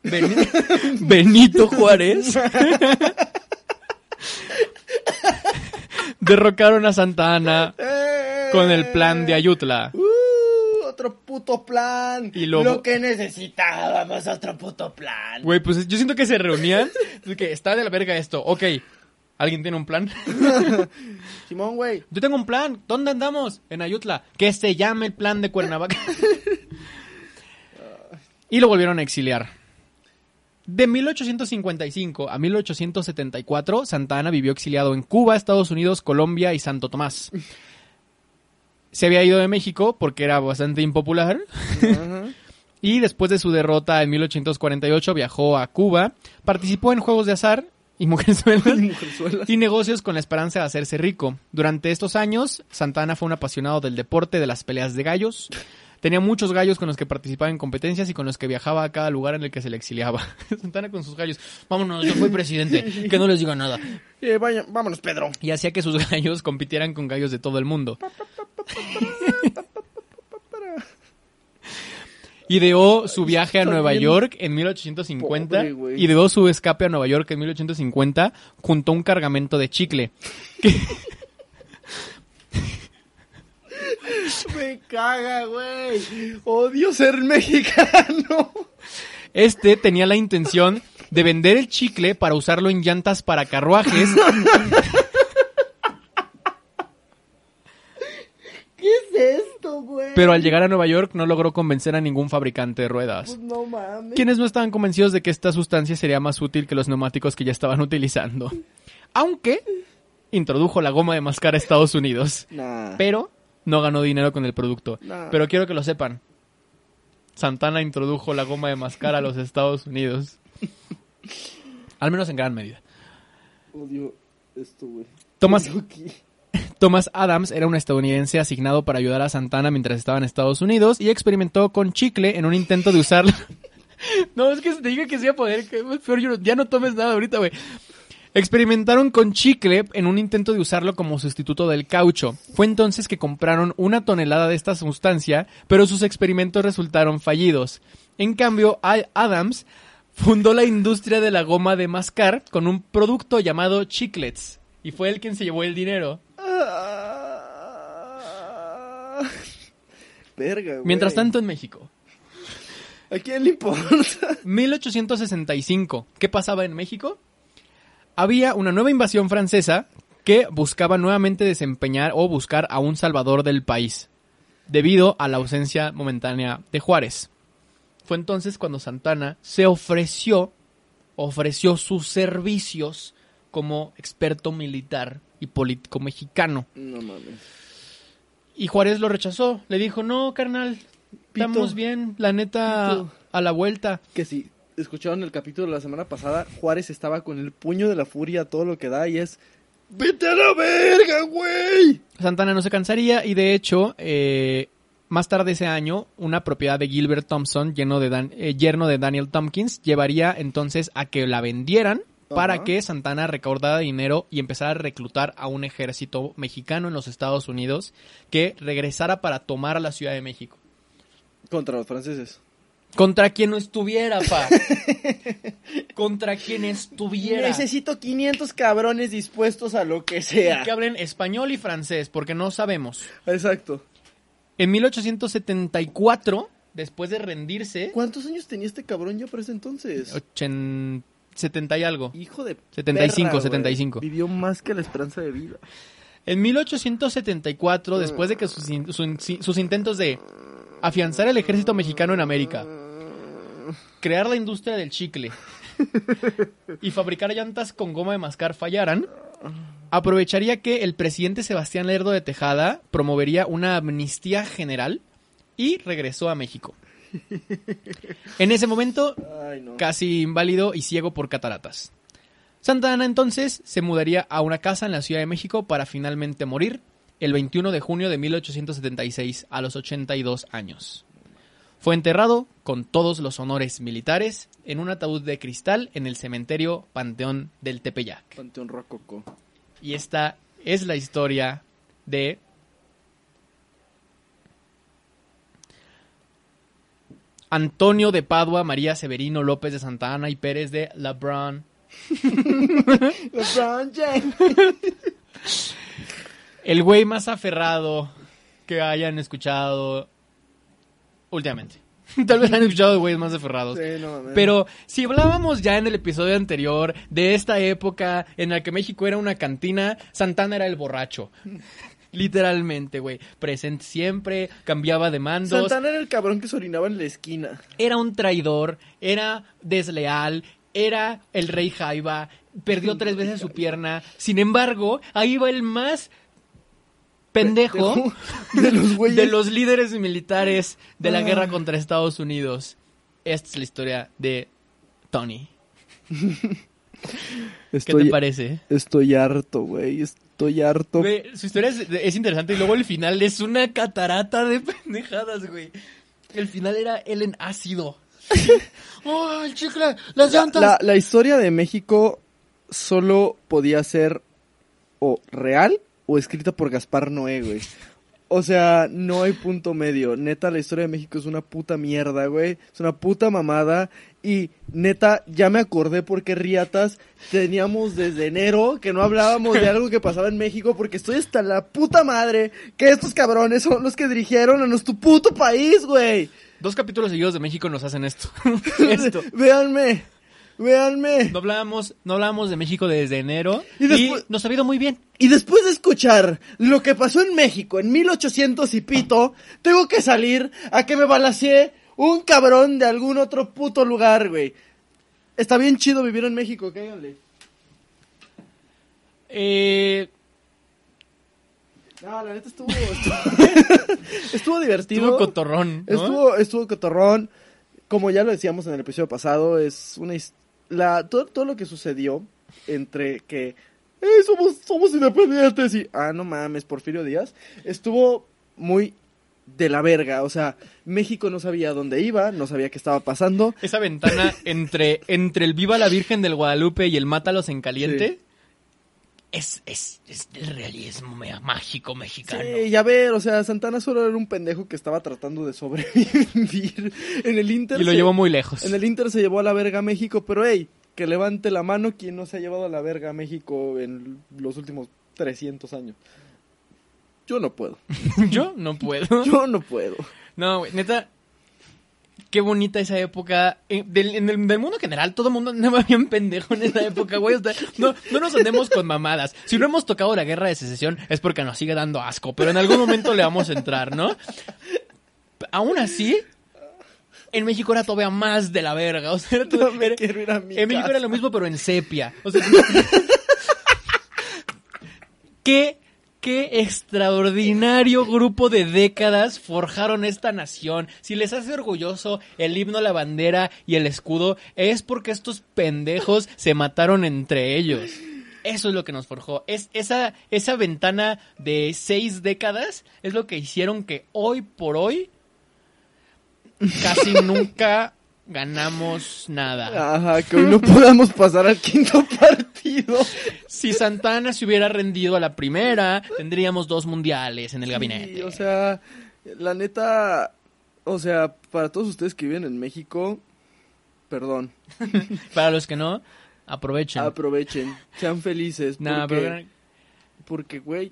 Beni- Benito Juárez derrocaron a Santa Ana con el plan de Ayutla. Uh, otro puto plan. Y lo- Lo que necesitábamos, otro puto plan. Güey, pues yo siento que se reunían. que está de la verga esto. Ok, ¿alguien tiene un plan? Simón, güey. Yo tengo un plan. ¿Dónde andamos? En Ayutla. Que se llame el plan de Cuernavaca. y lo volvieron a exiliar. De 1855 a 1874, Santa Ana vivió exiliado en Cuba, Estados Unidos, Colombia y Santo Tomás. Se había ido de México porque era bastante impopular. Y después de su derrota en 1848 viajó a Cuba, participó en juegos de azar y Mujerzuelas. y negocios con la esperanza de hacerse rico. Durante estos años, Santana fue un apasionado del deporte de las peleas de gallos. Tenía muchos gallos con los que participaba en competencias y con los que viajaba a cada lugar en el que se le exiliaba. Santana con sus gallos. Vámonos, yo fui presidente. Que no les diga nada. Eh, vaya, vámonos, Pedro. Y hacía que sus gallos compitieran con gallos de todo el mundo. Ideó su viaje a Nueva York en 1850. pobre, güey. Ideó su escape a Nueva York en 1850 junto a un cargamento de chicle. Me caga, güey. Odio ser mexicano. Este tenía la intención de vender el chicle para usarlo en llantas para carruajes ¿Qué es esto, güey? Pero al llegar a Nueva York no logró convencer a ningún fabricante de Pues ruedas. no mames. Quienes no estaban convencidos de que esta sustancia sería más útil que los neumáticos que ya estaban utilizando. Aunque introdujo la goma de mascar a Estados Unidos. Nah. Pero no ganó dinero con el producto. Nah. Pero quiero que lo sepan. Santana introdujo la goma de mascar a los Estados Unidos. Al menos en gran medida. Odio esto, güey. Thomas. Thomas Adams era un estadounidense asignado para ayudar a Santana mientras estaba en Estados Unidos y experimentó con chicle en un intento de usarlo. no, es que te dije que sí iba a poder. Que, es peor, ya no tomes nada ahorita, güey. Experimentaron con chicle en un intento de usarlo como sustituto del caucho. Fue entonces que compraron una tonelada de esta sustancia, pero sus experimentos resultaron fallidos. En cambio, Adams fundó la industria de la goma de mascar con un producto llamado chiclets. Y fue él quien se llevó el dinero. Ah. Verga, güey. Mientras tanto, en México. ¿A quién le importa? 1865. ¿Qué pasaba en México? Había una nueva invasión francesa que buscaba nuevamente desempeñar o buscar a un salvador del país, debido a la ausencia momentánea de Juárez. Fue entonces cuando Santana se ofreció, ofreció sus servicios como experto militar y político mexicano. No mames. Y Juárez lo rechazó. Le dijo, no, carnal, Pito. estamos bien, la neta, Pito. a la vuelta. Que si escucharon el capítulo de la semana pasada, Juárez estaba con el puño de la furia, todo lo que da, y es... ¡Vete a la verga, güey! Santana no se cansaría y de hecho, eh, más tarde ese año, una propiedad de Gilbert Thompson, lleno de Dan- eh, yerno de Daniel Tompkins, llevaría entonces a que la vendieran para que Santana recaudara dinero y empezara a reclutar a un ejército mexicano en los Estados Unidos que regresara para tomar la Ciudad de México. Contra los franceses. Contra quien no estuviera, pa. Contra quien estuviera. Necesito 500 cabrones dispuestos a lo que sea. Que hablen español y francés, porque no sabemos. Exacto. En 1874, después de rendirse, ¿Cuántos años tenía este cabrón ya para ese entonces? ochen- 70 y algo. Hijo de 75, perra, güey. 75. Vivió más que la esperanza de vida. En 1874, después de que sus, in- su- sus intentos de afianzar el ejército mexicano en América, crear la industria del chicle y fabricar llantas con goma de mascar fallaran, aprovecharía que el presidente Sebastián Lerdo de Tejada promovería una amnistía general y regresó a México. En ese momento, Ay, no. casi inválido y ciego por cataratas. Santa Ana entonces se mudaría a una casa en la Ciudad de México para finalmente morir el 21 de junio de 1876, a los 82 años. Fue enterrado con todos los honores militares en un ataúd de cristal en el cementerio Panteón del Tepeyac. Panteón Rococo. Y esta es la historia de Antonio de Padua, María Severino López de Santa Ana y Pérez de LeBron. LeBron James. El güey más aferrado que hayan escuchado últimamente. Tal vez han escuchado de güeyes más aferrados. Sí, no. Pero si hablábamos ya en el episodio anterior de esta época en la que México era una cantina, Santana era el borracho. Literalmente, güey. Presente siempre, cambiaba de mandos. Santana era el cabrón que se orinaba en la esquina. Era un traidor, era desleal, era el rey Jaiba, perdió tres veces su pierna. Sin embargo, ahí va el más pendejo de los güeyes. de los líderes militares de la Ah. guerra contra Estados Unidos. Esta es la historia de Tony. ¿Qué te parece? estoy harto, güey. Estoy harto. Güey, su historia es, es interesante y luego el final es una catarata de pendejadas, güey. El final era él en ácido. ¡Oh, el chicle! ¡Las llantas! La, la historia de México solo podía ser o real o escrita por Gaspar Noé, güey. O sea, no hay punto medio. Neta, la historia de México es una puta mierda, güey. Es una puta mamada. Y neta, ya me acordé porque riatas teníamos desde enero que no hablábamos de algo que pasaba en México porque estoy hasta la puta madre que estos cabrones son los que dirigieron a nuestro puto país, güey. Dos capítulos seguidos de México nos hacen esto. esto. Véanme, véanme. No hablábamos, no hablábamos de México desde enero Y nos ha ido muy bien. Y después de escuchar lo que pasó en México en 1800 y pito, tengo que salir a que me balaceé un cabrón de algún otro puto lugar, güey. Está bien chido vivir en México, cáiganle. Eh, No, la neta estuvo... Estuvo, estuvo divertido. estuvo cotorrón, ¿no? Estuvo, estuvo cotorrón. Como ya lo decíamos en el episodio pasado, es una his- la todo, todo lo que sucedió entre que "Eh, somos somos independientes y ah no mames Porfirio Díaz estuvo muy de la verga, o sea, México no sabía dónde iba, no sabía qué estaba pasando. Esa ventana entre, entre el Viva la Virgen del Guadalupe y el Mátalos en Caliente es, es, es el realismo mágico mexicano. Sí, ya ver, o sea, Santana solo era un pendejo que estaba tratando de sobrevivir. En el Inter Y lo se- llevó muy lejos. En el Inter se llevó a la verga a México, pero hey, que levante la mano quien no se ha llevado a la verga a México en los últimos 300 años. Yo no puedo. Yo no puedo. Yo no puedo. No, güey, neta. Qué bonita esa época. En, del, en el, del mundo general, todo el mundo andaba bien pendejo en esa época, güey. O sea, no, no nos andemos con mamadas. Si no hemos tocado la guerra de secesión, es porque nos sigue dando asco. Pero en algún momento le vamos a entrar, ¿no? Aún así, en México era todavía más de la verga. O sea, era No me quiero ir a mi en México casa. era lo mismo, pero en sepia. O sea, ¿qué, qué extraordinario grupo de décadas forjaron esta nación. Si les hace orgulloso el himno, la bandera y el escudo, es porque estos pendejos se mataron entre ellos. Eso es lo que nos forjó. Es esa, esa ventana de seis décadas es lo que hicieron que hoy por hoy casi nunca ganamos nada. Ajá, que hoy no podamos pasar al quinto partido. Si Santana se hubiera rendido a la primera, tendríamos dos mundiales en el Sí, gabinete. o sea, la neta, o sea, para todos ustedes que viven en México, perdón, Para los que no, aprovechen. aprovechen, sean felices, Nah, porque, pero, porque, güey,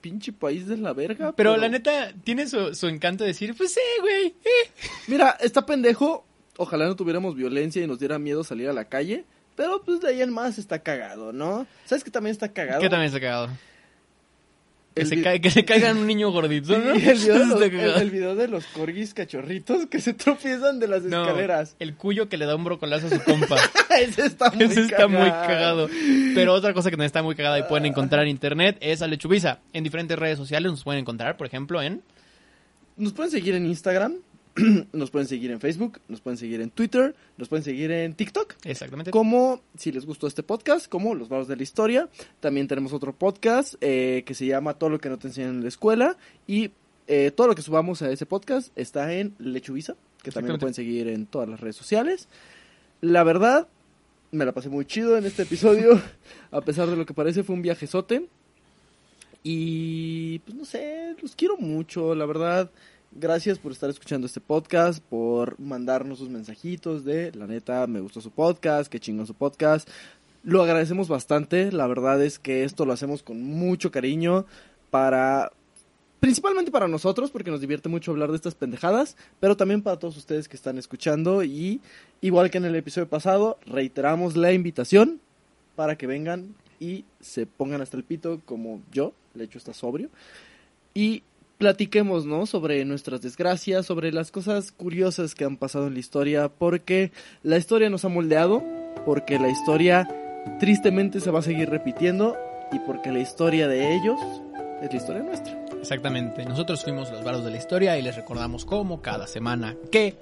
pinche país de la verga. pero la neta tiene su, su encanto decir, pues sí, güey. eh". Mira, está pendejo, ojalá no tuviéramos violencia y nos diera miedo salir a la calle, pero pues de ahí en más está cagado, ¿no? ¿Sabes que también está cagado? Que también está cagado. Que, se que se caiga en un niño gordito, Sí, ¿no? el, video de los, Está el- cagado. el video de los corgis cachorritos que se tropiezan de las No, escaleras. el cuyo que le da un brocolazo a su compa. Ese está muy Ese está muy cagado. cagado. Pero otra cosa que también está muy cagada y pueden encontrar en internet es a Lechubiza. En diferentes redes sociales nos pueden encontrar, por ejemplo, en... Nos pueden seguir en Instagram nos pueden seguir en Facebook, nos pueden seguir en Twitter, nos pueden seguir en TikTok. Exactamente. Como, si les gustó este podcast, como Los Varos de la Historia. También tenemos otro podcast eh, que se llama Todo lo que no te enseñan en la escuela. Y eh, todo lo que subamos a ese podcast está en Lechuvisa, que también lo pueden seguir en todas las redes sociales. La verdad, me la pasé muy chido en este episodio. a pesar de lo que parece, fue un viajezote. Y pues no sé, los quiero mucho, la verdad. Gracias por estar escuchando este podcast, por mandarnos sus mensajitos de, la neta, me gustó su podcast, qué chingón su podcast. Lo agradecemos bastante, la verdad es que esto lo hacemos con mucho cariño para principalmente para nosotros, porque nos divierte mucho hablar de estas pendejadas, pero también para todos ustedes que están escuchando y igual que en el episodio pasado, reiteramos la invitación para que vengan y se pongan hasta el pito como yo, de hecho está sobrio, y platiquemos, ¿no? Sobre nuestras desgracias, sobre las cosas curiosas que han pasado en la historia, porque la historia nos ha moldeado, porque la historia tristemente se va a seguir repitiendo y porque la historia de ellos es la historia nuestra. Exactamente. Nosotros fuimos los varos de la historia y les recordamos como cada semana que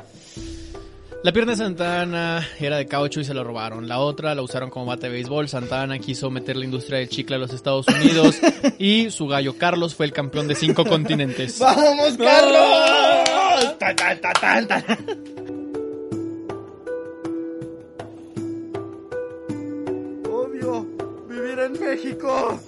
la pierna de Santana era de caucho y se la robaron. La otra la usaron como bate de béisbol. Santana quiso meter la industria del chicle a los Estados Unidos y su gallo Carlos fue el campeón de cinco continentes. ¡Vamos, Carlos! Obvio, vivir en México.